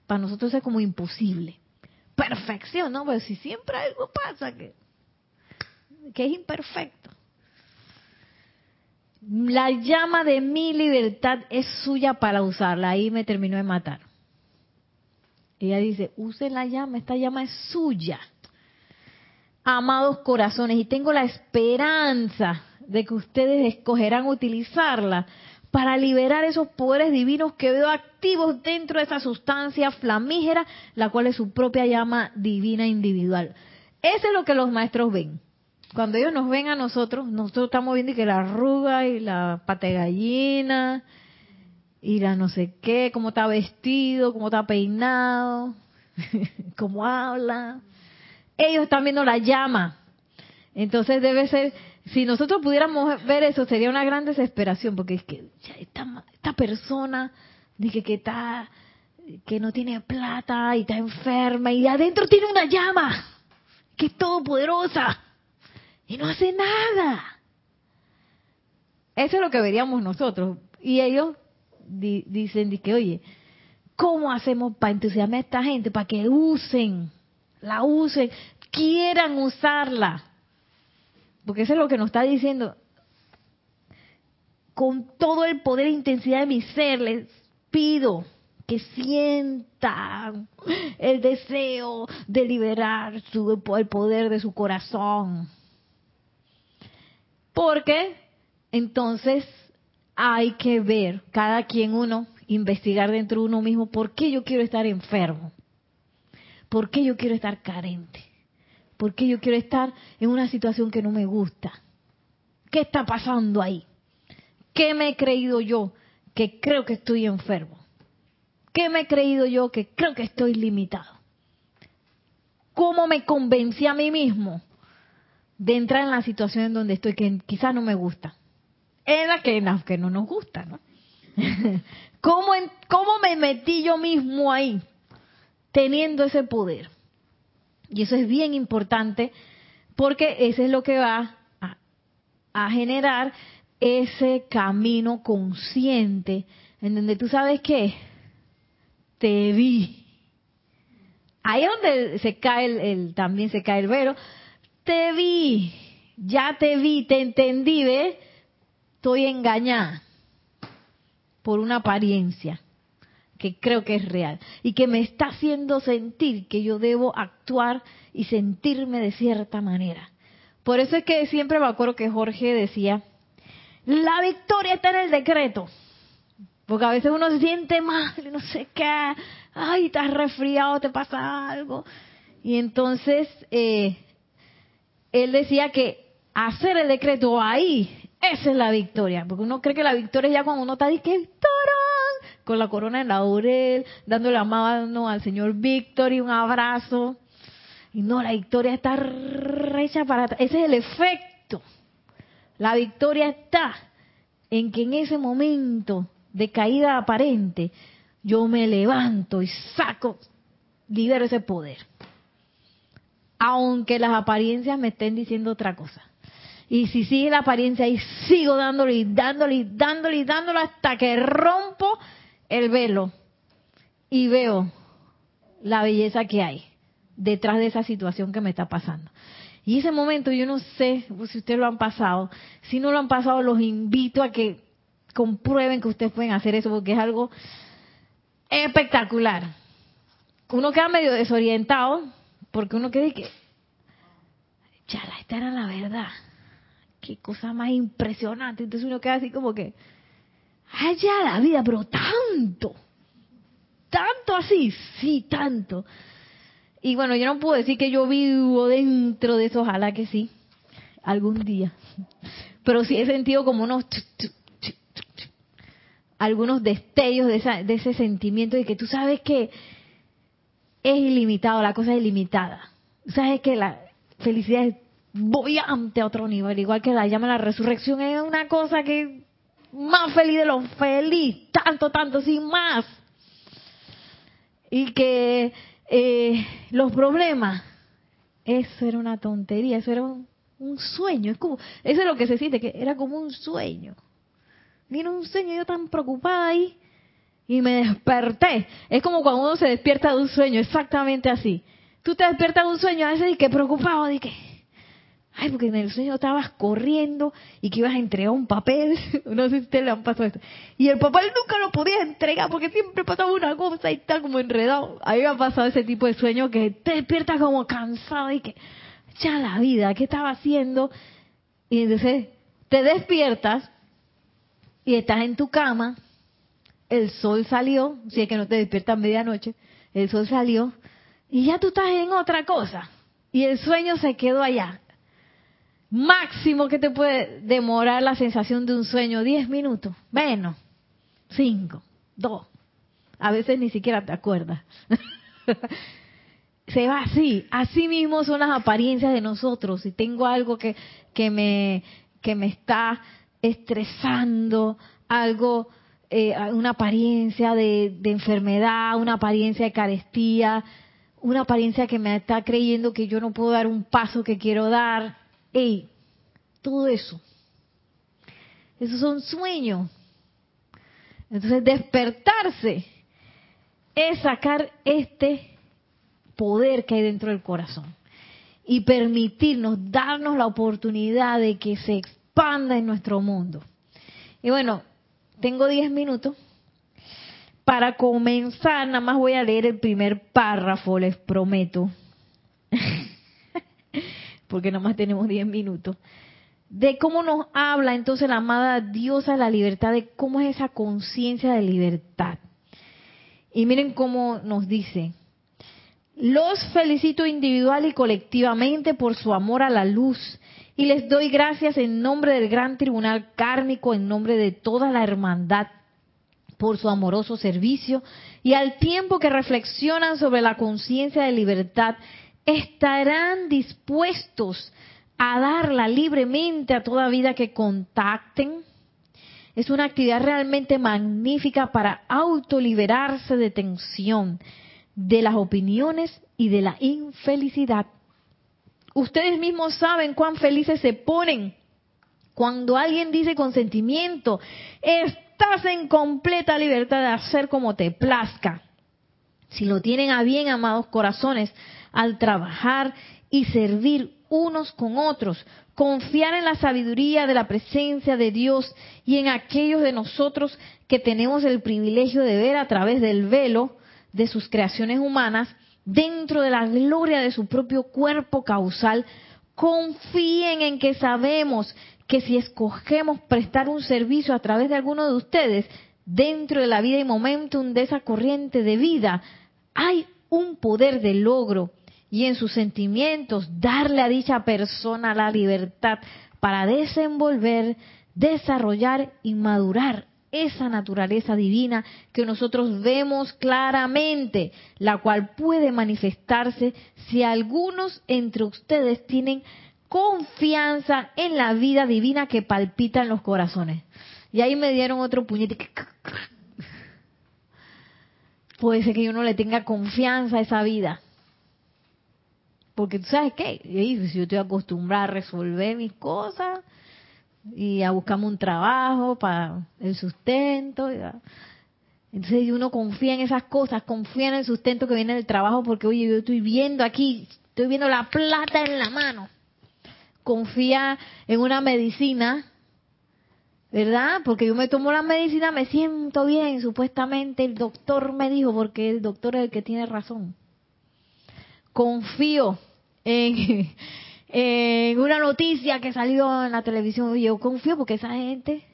Para nosotros es como imposible. Perfección, ¿no? Pues si siempre algo pasa que que es imperfecto. La llama de mi libertad es suya para usarla. Ahí me terminó de matar. Ella dice, use la llama, esta llama es suya. Amados corazones, y tengo la esperanza de que ustedes escogerán utilizarla para liberar esos poderes divinos que veo activos dentro de esa sustancia flamígera, la cual es su propia llama divina individual. Eso es lo que los maestros ven. Cuando ellos nos ven a nosotros, nosotros estamos viendo que la arruga y la pata gallina y la no sé qué, cómo está vestido, cómo está peinado, [laughs] cómo habla. Ellos están viendo la llama. Entonces debe ser, si nosotros pudiéramos ver eso, sería una gran desesperación, porque es que esta, esta persona, dije que está, que no tiene plata y está enferma y adentro tiene una llama, que es todopoderosa y no hace nada. Eso es lo que veríamos nosotros. Y ellos dicen que, oye, ¿cómo hacemos para entusiasmar a esta gente? Para que usen, la usen, quieran usarla. Porque eso es lo que nos está diciendo. Con todo el poder e intensidad de mi ser, les pido que sientan el deseo de liberar su, el poder de su corazón porque entonces hay que ver, cada quien uno, investigar dentro de uno mismo, ¿por qué yo quiero estar enfermo? ¿Por qué yo quiero estar carente? ¿Por qué yo quiero estar en una situación que no me gusta? ¿Qué está pasando ahí? ¿Qué me he creído yo que creo que estoy enfermo? ¿Qué me he creído yo que creo que estoy limitado? ¿Cómo me convencí a mí mismo de entrar en la situación en donde estoy, que quizás no me gusta. En la que, no nos gusta, ¿no? [laughs] ¿Cómo, ¿Cómo me metí yo mismo ahí, teniendo ese poder? Y eso es bien importante porque ese es lo que va a, generar ese camino consciente en donde tú sabes que te vi. Ahí es donde se cae el, también se cae el velo, te vi, ya te vi, te entendí, ¿ves? Estoy engañada por una apariencia que creo que es real y que me está haciendo sentir que yo debo actuar y sentirme de cierta manera. Por eso es que siempre me acuerdo que Jorge decía, la victoria está en el decreto. Porque a veces uno se siente mal no sé qué, ay, estás resfriado, te pasa algo. Y entonces eh, él decía que hacer el decreto ahí, esa es la victoria. Porque uno cree que la victoria es ya cuando uno está que con la corona en laurel, dándole la mano al señor Víctor y un abrazo. Y no, la victoria está recha para Ese es el efecto. La victoria está en que en ese momento de caída aparente, yo me levanto y saco, libero ese poder aunque las apariencias me estén diciendo otra cosa. Y si sigue la apariencia y sigo dándole y dándole y dándole y dándole hasta que rompo el velo y veo la belleza que hay detrás de esa situación que me está pasando. Y ese momento yo no sé si ustedes lo han pasado. Si no lo han pasado, los invito a que comprueben que ustedes pueden hacer eso porque es algo espectacular. Uno queda medio desorientado porque uno cree que, chala, esta era la verdad. Qué cosa más impresionante. Entonces uno queda así como que, ya la vida, pero tanto. Tanto así, sí, tanto. Y bueno, yo no puedo decir que yo vivo dentro de eso, ojalá que sí, algún día. Pero sí he sentido como unos algunos destellos de, de ese sentimiento de que tú sabes que es ilimitado, la cosa es ilimitada. ¿Sabes que la felicidad es bollante a otro nivel? Igual que la llama la resurrección es una cosa que más feliz de lo feliz, tanto, tanto, sin más. Y que eh, los problemas, eso era una tontería, eso era un, sueño. Es como, eso es lo que se siente, que era como un sueño. Mira un sueño, yo tan preocupada ahí y me desperté. Es como cuando uno se despierta de un sueño, exactamente así. Tú te despiertas de un sueño a veces y que preocupado, de que, Ay, porque en el sueño estabas corriendo y que ibas a entregar un papel. [laughs] no sé si ustedes le han pasado esto. Y el papel nunca lo podías entregar porque siempre pasaba una cosa y está como enredado. A mí me ha pasado ese tipo de sueño que te despiertas como cansado y que ya la vida, ¿qué estaba haciendo? Y entonces te despiertas y estás en tu cama, el sol salió, si es que no te despiertas medianoche, el sol salió y ya tú estás en otra cosa. Y el sueño se quedó allá máximo que te puede demorar la sensación de un sueño, 10 minutos, menos, 5, 2. A veces ni siquiera te acuerdas. [laughs] Se va así, así mismo son las apariencias de nosotros. Si tengo algo que, que, me, que me está estresando, algo, eh, una apariencia de, de enfermedad, una apariencia de carestía, una apariencia que me está creyendo que yo no puedo dar un paso que quiero dar, Ey, todo eso. Esos son sueños. Entonces despertarse es sacar este poder que hay dentro del corazón y permitirnos, darnos la oportunidad de que se expanda en nuestro mundo. Y bueno, tengo 10 minutos. Para comenzar, nada más voy a leer el primer párrafo, les prometo. Porque nomás tenemos 10 minutos, de cómo nos habla entonces la amada diosa de la libertad, de cómo es esa conciencia de libertad. Y miren cómo nos dice, los felicito individual y colectivamente por su amor a la luz y les doy gracias en nombre del gran tribunal kármico, en nombre de toda la hermandad por su amoroso servicio y al tiempo que reflexionan sobre la conciencia de libertad estarán dispuestos a darla libremente a toda vida que contacten. Es una actividad realmente magnífica para autoliberarse de tensión, de las opiniones y de la infelicidad. Ustedes mismos saben cuán felices se ponen cuando alguien dice con sentimiento, estás en completa libertad de hacer como te plazca. Si lo tienen a bien, amados corazones, al trabajar y servir unos con otros, confiar en la sabiduría de la presencia de Dios y en aquellos de nosotros que tenemos el privilegio de ver a través del velo de sus creaciones humanas, dentro de la gloria de su propio cuerpo causal, confíen en que sabemos que si escogemos prestar un servicio a través de alguno de ustedes, dentro de la vida y momentum de esa corriente de vida, hay un poder de logro y en sus sentimientos darle a dicha persona la libertad para desenvolver, desarrollar y madurar esa naturaleza divina que nosotros vemos claramente, la cual puede manifestarse si algunos entre ustedes tienen confianza en la vida divina que palpita en los corazones. Y ahí me dieron otro puñete. Puede ser que yo no le tenga confianza a esa vida. Porque tú sabes qué, si yo estoy acostumbrada a resolver mis cosas y a buscarme un trabajo para el sustento. Entonces uno confía en esas cosas, confía en el sustento que viene del trabajo porque, oye, yo estoy viendo aquí, estoy viendo la plata en la mano. Confía en una medicina, ¿verdad? Porque yo me tomo la medicina, me siento bien, supuestamente el doctor me dijo, porque el doctor es el que tiene razón. Confío [laughs] en, una noticia que salió en la televisión. Y yo confío porque esa gente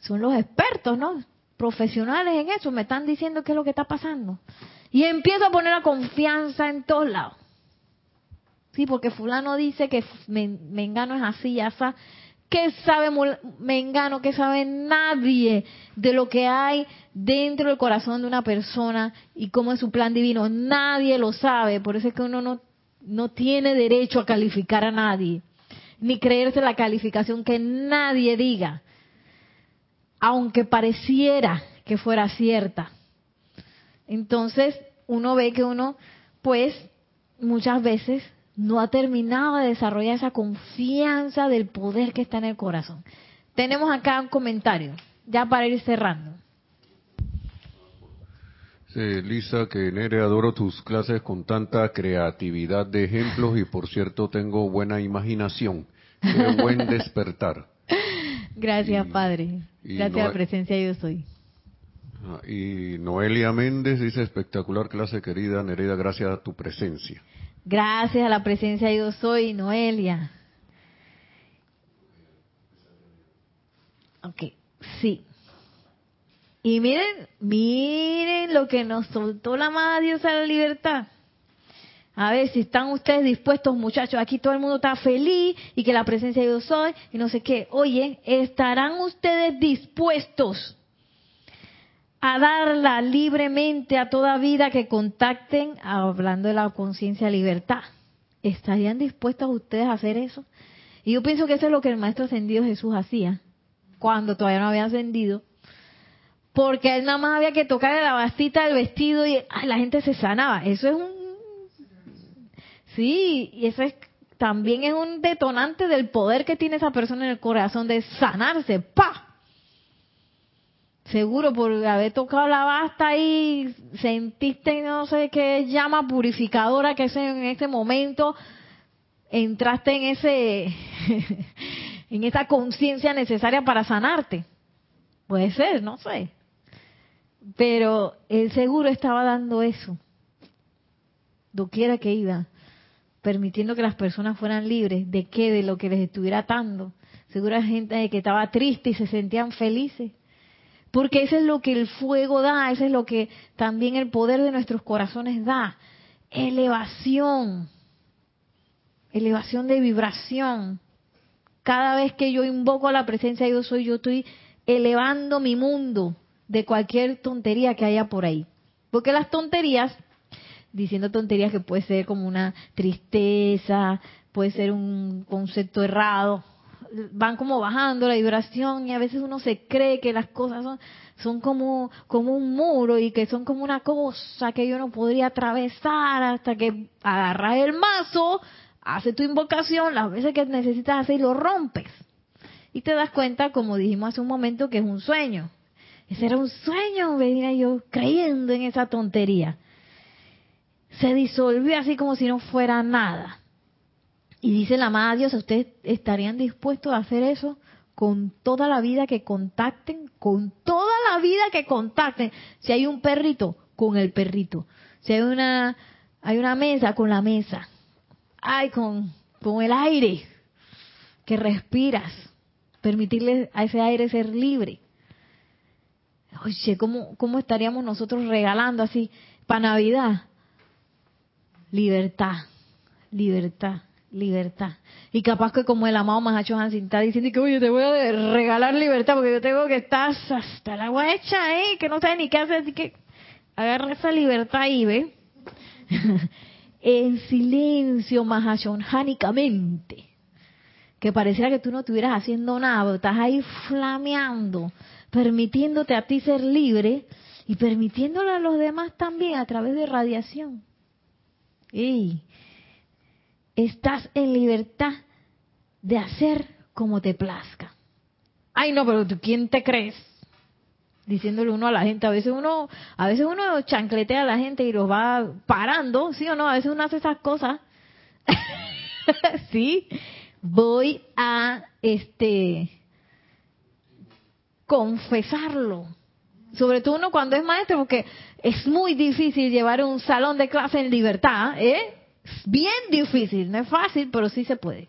son los expertos, ¿no? Profesionales en eso, me están diciendo qué es lo que está pasando. Y empiezo a poner la confianza en todos lados. Sí, porque fulano dice que Mengano es así, ya está. ¿Qué sabe Mengano? ¿Qué sabe nadie de lo que hay dentro del corazón de una persona y cómo es su plan divino? Nadie lo sabe. Por eso es que uno no no tiene derecho a calificar a nadie, ni creerse la calificación que nadie diga, aunque pareciera que fuera cierta. Entonces, uno ve que uno, pues, muchas veces no ha terminado de desarrollar esa confianza del poder que está en el corazón. Tenemos acá un comentario, ya para ir cerrando. Sí, Lisa, que Nere, adoro tus clases con tanta creatividad de ejemplos y por cierto tengo buena imaginación. Qué buen despertar. [laughs] Gracias, Y- Padre. y Gracias a la presencia yo soy. Ah, Y Noelia Méndez dice, espectacular clase querida Nereida, gracias a tu presencia. Gracias a la presencia yo soy, Noelia. Ok, sí. Y miren, miren lo que nos soltó la amada diosa de la libertad. A ver si están ustedes dispuestos, muchachos. Aquí todo el mundo está feliz y que la presencia de yo soy y no sé qué. Oye, ¿estarán ustedes dispuestos a darla libremente a toda vida que contacten, hablando de la conciencia libertad? ¿Estarían dispuestos ustedes a hacer eso? Y yo pienso que eso es lo que el Maestro Ascendido Jesús hacía cuando todavía no había ascendido. Porque él nada más había que tocar la bastita del vestido y ay, la gente se sanaba. Eso es un... Sí, y eso es también es un detonante del poder que tiene esa persona en el corazón de sanarse. ¡Pa! Seguro por haber tocado la basta y sentiste no sé qué llama purificadora que es en ese momento entraste en ese [laughs] en esa conciencia necesaria para sanarte. Puede ser, no sé. Pero el seguro estaba dando eso. Doquiera que iba, permitiendo que las personas fueran libres de qué, de lo que les estuviera atando. Seguro hay gente que estaba triste y se sentían felices. Porque eso es lo que el fuego da, eso es lo que también el poder de nuestros corazones da. Elevación. Elevación de vibración. Cada vez que yo invoco a la presencia de yo soy, yo estoy elevando mi mundo de cualquier tontería que haya por ahí. Porque las tonterías, diciendo tonterías que puede ser como una tristeza, puede ser un concepto errado, van como bajando la vibración y a veces uno se cree que las cosas son, como, un muro y que son como una cosa que yo no podría atravesar hasta que agarras el mazo, hace tu invocación, las veces que necesitas hacer y lo rompes. Y te das cuenta, como dijimos hace un momento, que es un sueño. Ese era un sueño, venía yo creyendo en esa tontería. Se disolvió así como si no fuera nada. Y dice la amada Dios, ¿ustedes estarían dispuestos a hacer eso con toda la vida que contacten? Con toda la vida que contacten. Si hay un perrito, con el perrito. Si hay una, hay una mesa, con la mesa. Ay, con, con el aire que respiras. Permitirle a ese aire ser libre. Oye, ¿cómo, ¿cómo estaríamos nosotros regalando así para Navidad? Libertad, libertad, libertad. Y capaz que como el amado Mahacho Hansin está diciendo que, oye, te voy a regalar libertad porque yo tengo que estar hasta la agua hecha, ¿eh? Que no sabes ni qué hacer, así que agarra esa libertad y ve. [laughs] en silencio, mahashonjánicamente. Que pareciera que tú no estuvieras haciendo nada, pero estás ahí flameando, permitiéndote a ti ser libre y permitiéndolo a los demás también a través de radiación. ¡Ey! Estás en libertad de hacer como te plazca. Ay, no, pero ¿tú quién te crees? Diciéndole uno a la gente, a veces uno, a veces uno chancletea a la gente y los va parando, ¿sí o no? A veces uno hace esas cosas. [laughs] sí, voy a este confesarlo. Sobre todo uno cuando es maestro, porque es muy difícil llevar un salón de clase en libertad, ¿eh? Es bien difícil, no es fácil, pero sí se puede.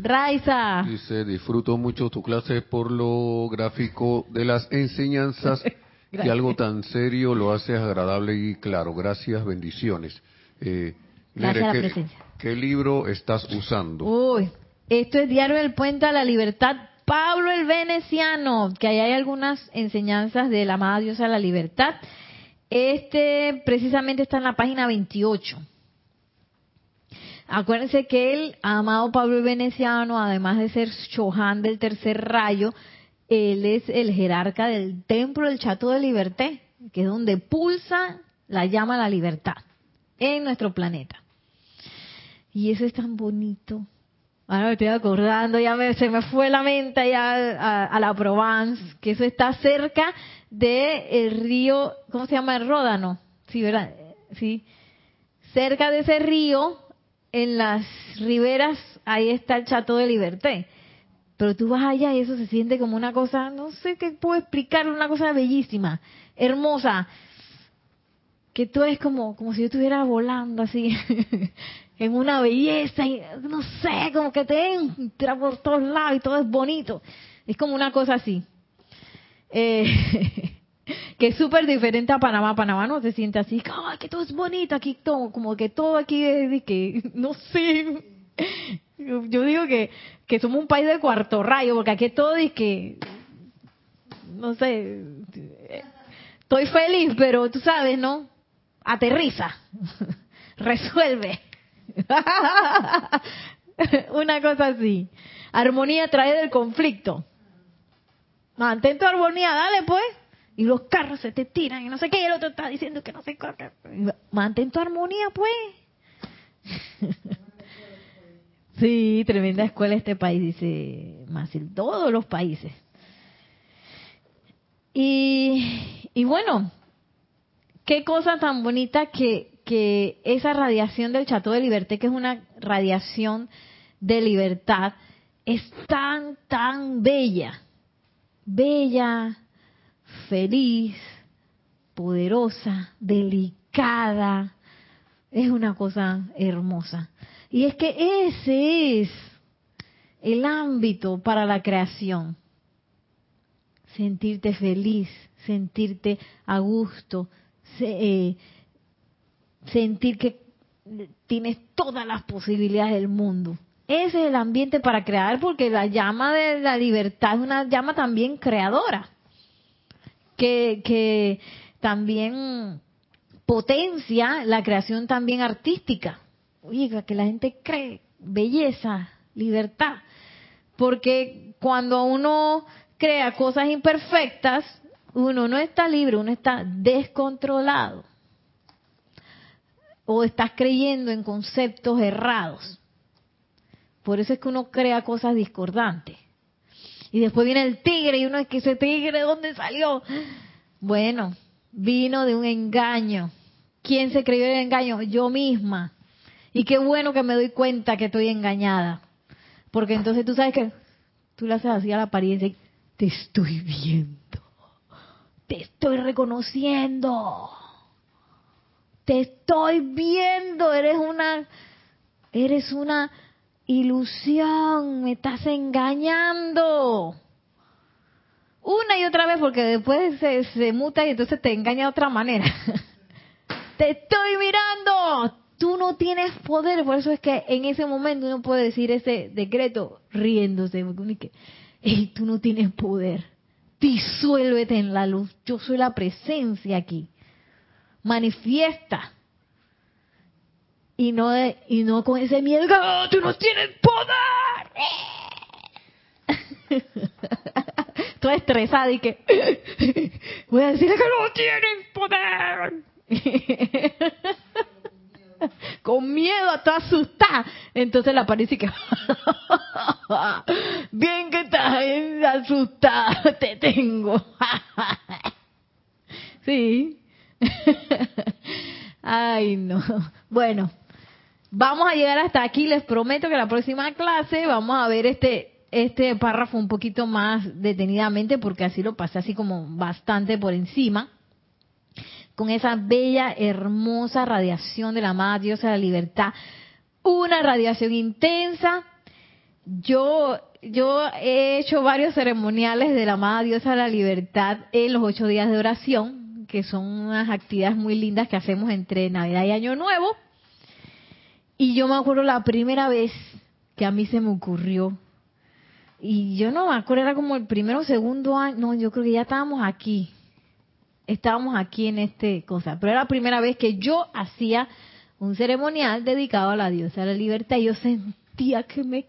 Raiza. Dice, disfruto mucho tu clase por lo gráfico de las enseñanzas [laughs] y algo tan serio lo haces agradable y claro. Gracias, bendiciones. Eh, Gracias a la ¿qué, presencia. qué libro estás usando? Uy, esto es Diario del Puente a la Libertad. Pablo el Veneciano, que ahí hay algunas enseñanzas de la amada diosa de la libertad. Este precisamente está en la página 28. Acuérdense que el amado Pablo el Veneciano, además de ser Chohan del tercer rayo, él es el jerarca del templo del Chato de Liberté, que es donde pulsa la llama a la libertad en nuestro planeta. Y eso es tan bonito. Ahora me estoy acordando, ya me, se me fue la mente ya a, la Provence, que eso está cerca de el río, ¿cómo se llama? El Ródano. Sí, ¿verdad? Sí. Cerca de ese río, en las riberas, ahí está el Chateau de Liberté. Pero tú vas allá y eso se siente como una cosa, no sé qué puedo explicar, una cosa bellísima, hermosa. Que tú es como, como si yo estuviera volando así, [laughs] en una belleza, y no sé, como que te entra por todos lados y todo es bonito. Es como una cosa así. Eh, [laughs] que es súper diferente a Panamá. Panamá no se siente así, ¡ay, que todo es bonito! Aquí todo, como que todo aquí es que, [laughs] no sé. Yo digo que, que somos un país de cuarto rayo, porque aquí todo es que, no sé, estoy feliz, pero tú sabes, ¿no? Aterriza, [laughs] resuelve. [laughs] Una cosa así. Armonía trae del conflicto. Mantén tu armonía, dale pues y los carros se te tiran y no sé qué, el otro está diciendo que no sé qué. Mantén tu armonía, pues. [laughs] sí, tremenda escuela este país, dice Másil, todos los países. Y, y bueno, qué cosa tan bonita que, que esa radiación del Chateau de Liberté, que es una radiación de libertad, es tan, tan bella, bella, feliz, poderosa, delicada. Es una cosa hermosa. Y es que ese es el ámbito para la creación. Sentirte feliz, sentirte a gusto, eh, sentir que tienes todas las posibilidades del mundo. Ese es el ambiente para crear porque la llama de la libertad es una llama también creadora que, también potencia la creación también artística. Oiga, que la gente cree belleza, libertad. Porque cuando uno crea cosas imperfectas, uno no está libre, uno está descontrolado. O estás creyendo en conceptos errados. Por eso es que uno crea cosas discordantes. Y después viene el tigre y uno es que ese tigre, ¿de dónde salió? Bueno, vino de un engaño. ¿Quién se creyó el engaño? Yo misma. Y qué bueno que me doy cuenta que estoy engañada. Porque entonces tú sabes que tú le haces así a la apariencia y te estoy viendo. Te estoy reconociendo. Te estoy viendo. Eres una, eres una ilusión, me estás engañando. Una y otra vez porque después se, se muta y entonces te engaña de otra manera. [laughs] te estoy mirando. Tú no tienes poder, por eso es que en ese momento uno puede decir ese decreto riéndose, porque hey, tú no tienes poder. Disuélvete en la luz. Yo soy la presencia aquí. Manifiesta. Y no y no con ese miedo ¡Oh, tú no tienes poder [laughs] estoy estresada y que [laughs] voy a decirle que no tienen poder [laughs] con miedo toda asustada entonces la parece y que bien que estás asustada te tengo sí [laughs] ay no. Bueno Vamos a llegar hasta aquí, les prometo que la próxima clase vamos a ver este este párrafo un poquito más detenidamente porque así lo pasé así como bastante por encima. Con esa bella, hermosa radiación de la amada diosa de la libertad, una radiación intensa. Yo yo he hecho varios ceremoniales de la amada diosa de la libertad en los ocho días de oración, que son unas actividades muy lindas que hacemos entre Navidad y Año Nuevo. Y yo me acuerdo la primera vez que a mí se me ocurrió, y yo no me acuerdo, era como el primero o segundo año, no, yo creo que ya estábamos aquí, estábamos aquí en este cosa, pero era la primera vez que yo hacía un ceremonial dedicado a la diosa de la libertad. Y yo sentía que me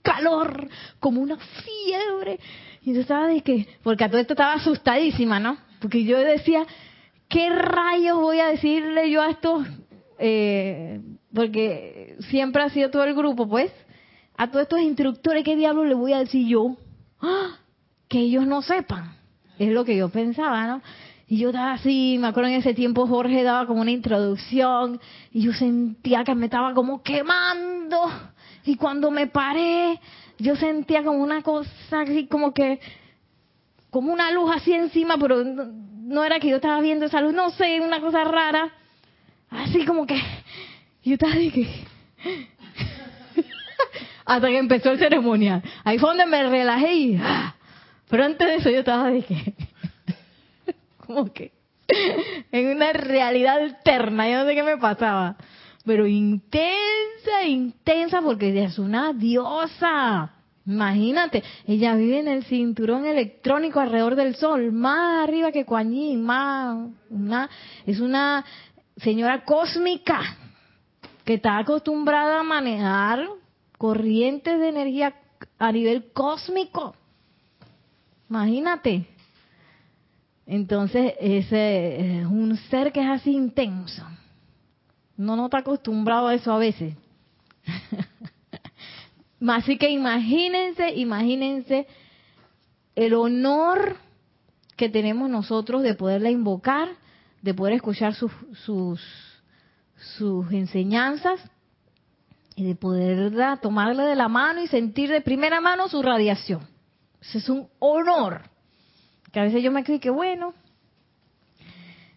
calor, como una fiebre, y yo estaba de que, porque a todo esto estaba asustadísima, ¿no? Porque yo decía, ¿qué rayos voy a decirle yo a estos eh, porque siempre ha sido todo el grupo, pues, a todos estos instructores, ¿qué diablo le voy a decir yo? ¡Ah! Que ellos no sepan. Es lo que yo pensaba, ¿no? Y yo estaba así, me acuerdo en ese tiempo Jorge daba como una introducción y yo sentía que me estaba como quemando. Y cuando me paré, yo sentía como una cosa así como que, como una luz así encima, pero no, era que yo estaba viendo esa luz, no sé, una cosa rara. Así como que, yo estaba de que, [laughs] hasta que empezó el ceremonial. Ahí fue donde me relajé y, ¡ah! pero antes de eso yo estaba de que, [laughs] como que, en una realidad alterna, yo no sé qué me pasaba, pero intensa, intensa, porque es una diosa. Imagínate, ella vive en el cinturón electrónico alrededor del sol, más arriba que Kuan más una, es una señora cósmica que está acostumbrada a manejar corrientes de energía a nivel cósmico. Imagínate. Entonces, ese es un ser que es así intenso. No, no está acostumbrado a eso a veces. [laughs] Así que imagínense, imagínense el honor que tenemos nosotros de poderla invocar, de poder escuchar sus, sus, sus enseñanzas y de poder tomarle de la mano y sentir de primera mano su radiación. Eso es un honor. Que a veces yo me creo que, bueno,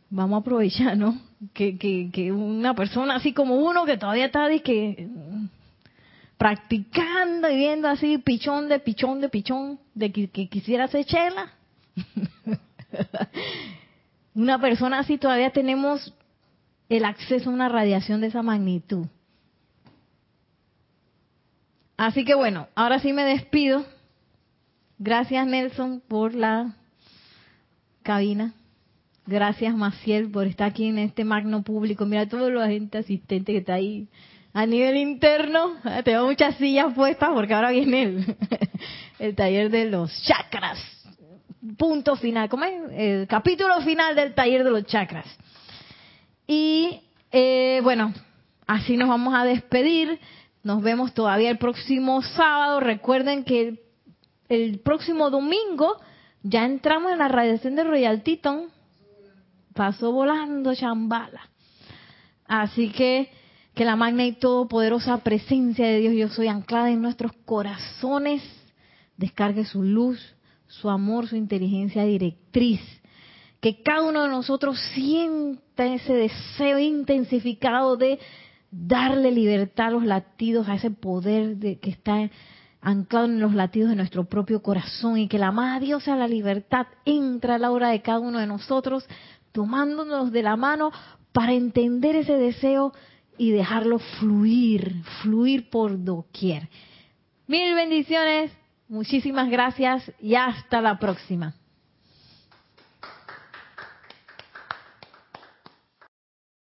vamos a aprovechar, ¿no? Que, que, que una persona así como uno que todavía está que, practicando y viendo así pichón de pichón de pichón de que, quisiera ser chela. [laughs] una persona así todavía tenemos el acceso a una radiación de esa magnitud. Así que bueno, ahora sí me despido. Gracias Nelson por la cabina. Gracias Maciel por estar aquí en este magno público. Mira todos los agentes asistentes que está ahí a nivel interno. Tengo muchas sillas puestas porque ahora viene el, [laughs] el taller de los chakras. Punto final. ¿Cómo es? El capítulo final del taller de los chakras. Y eh, bueno, así nos vamos a despedir. Nos vemos todavía el próximo sábado. Recuerden que el, el próximo domingo ya entramos en la radiación de Royal Teton. Pasó volando chambala. Así que que la magna y todopoderosa presencia de Dios yo soy anclada en nuestros corazones descargue su luz, su amor, su inteligencia directriz. Que cada uno de nosotros sienta ese deseo intensificado de darle libertad a los latidos, a ese poder de, que está anclado en los latidos de nuestro propio corazón y que la amada diosa la libertad entra a la hora de cada uno de nosotros, tomándonos de la mano para entender ese deseo y dejarlo fluir, fluir por doquier. Mil bendiciones, muchísimas gracias y hasta la próxima.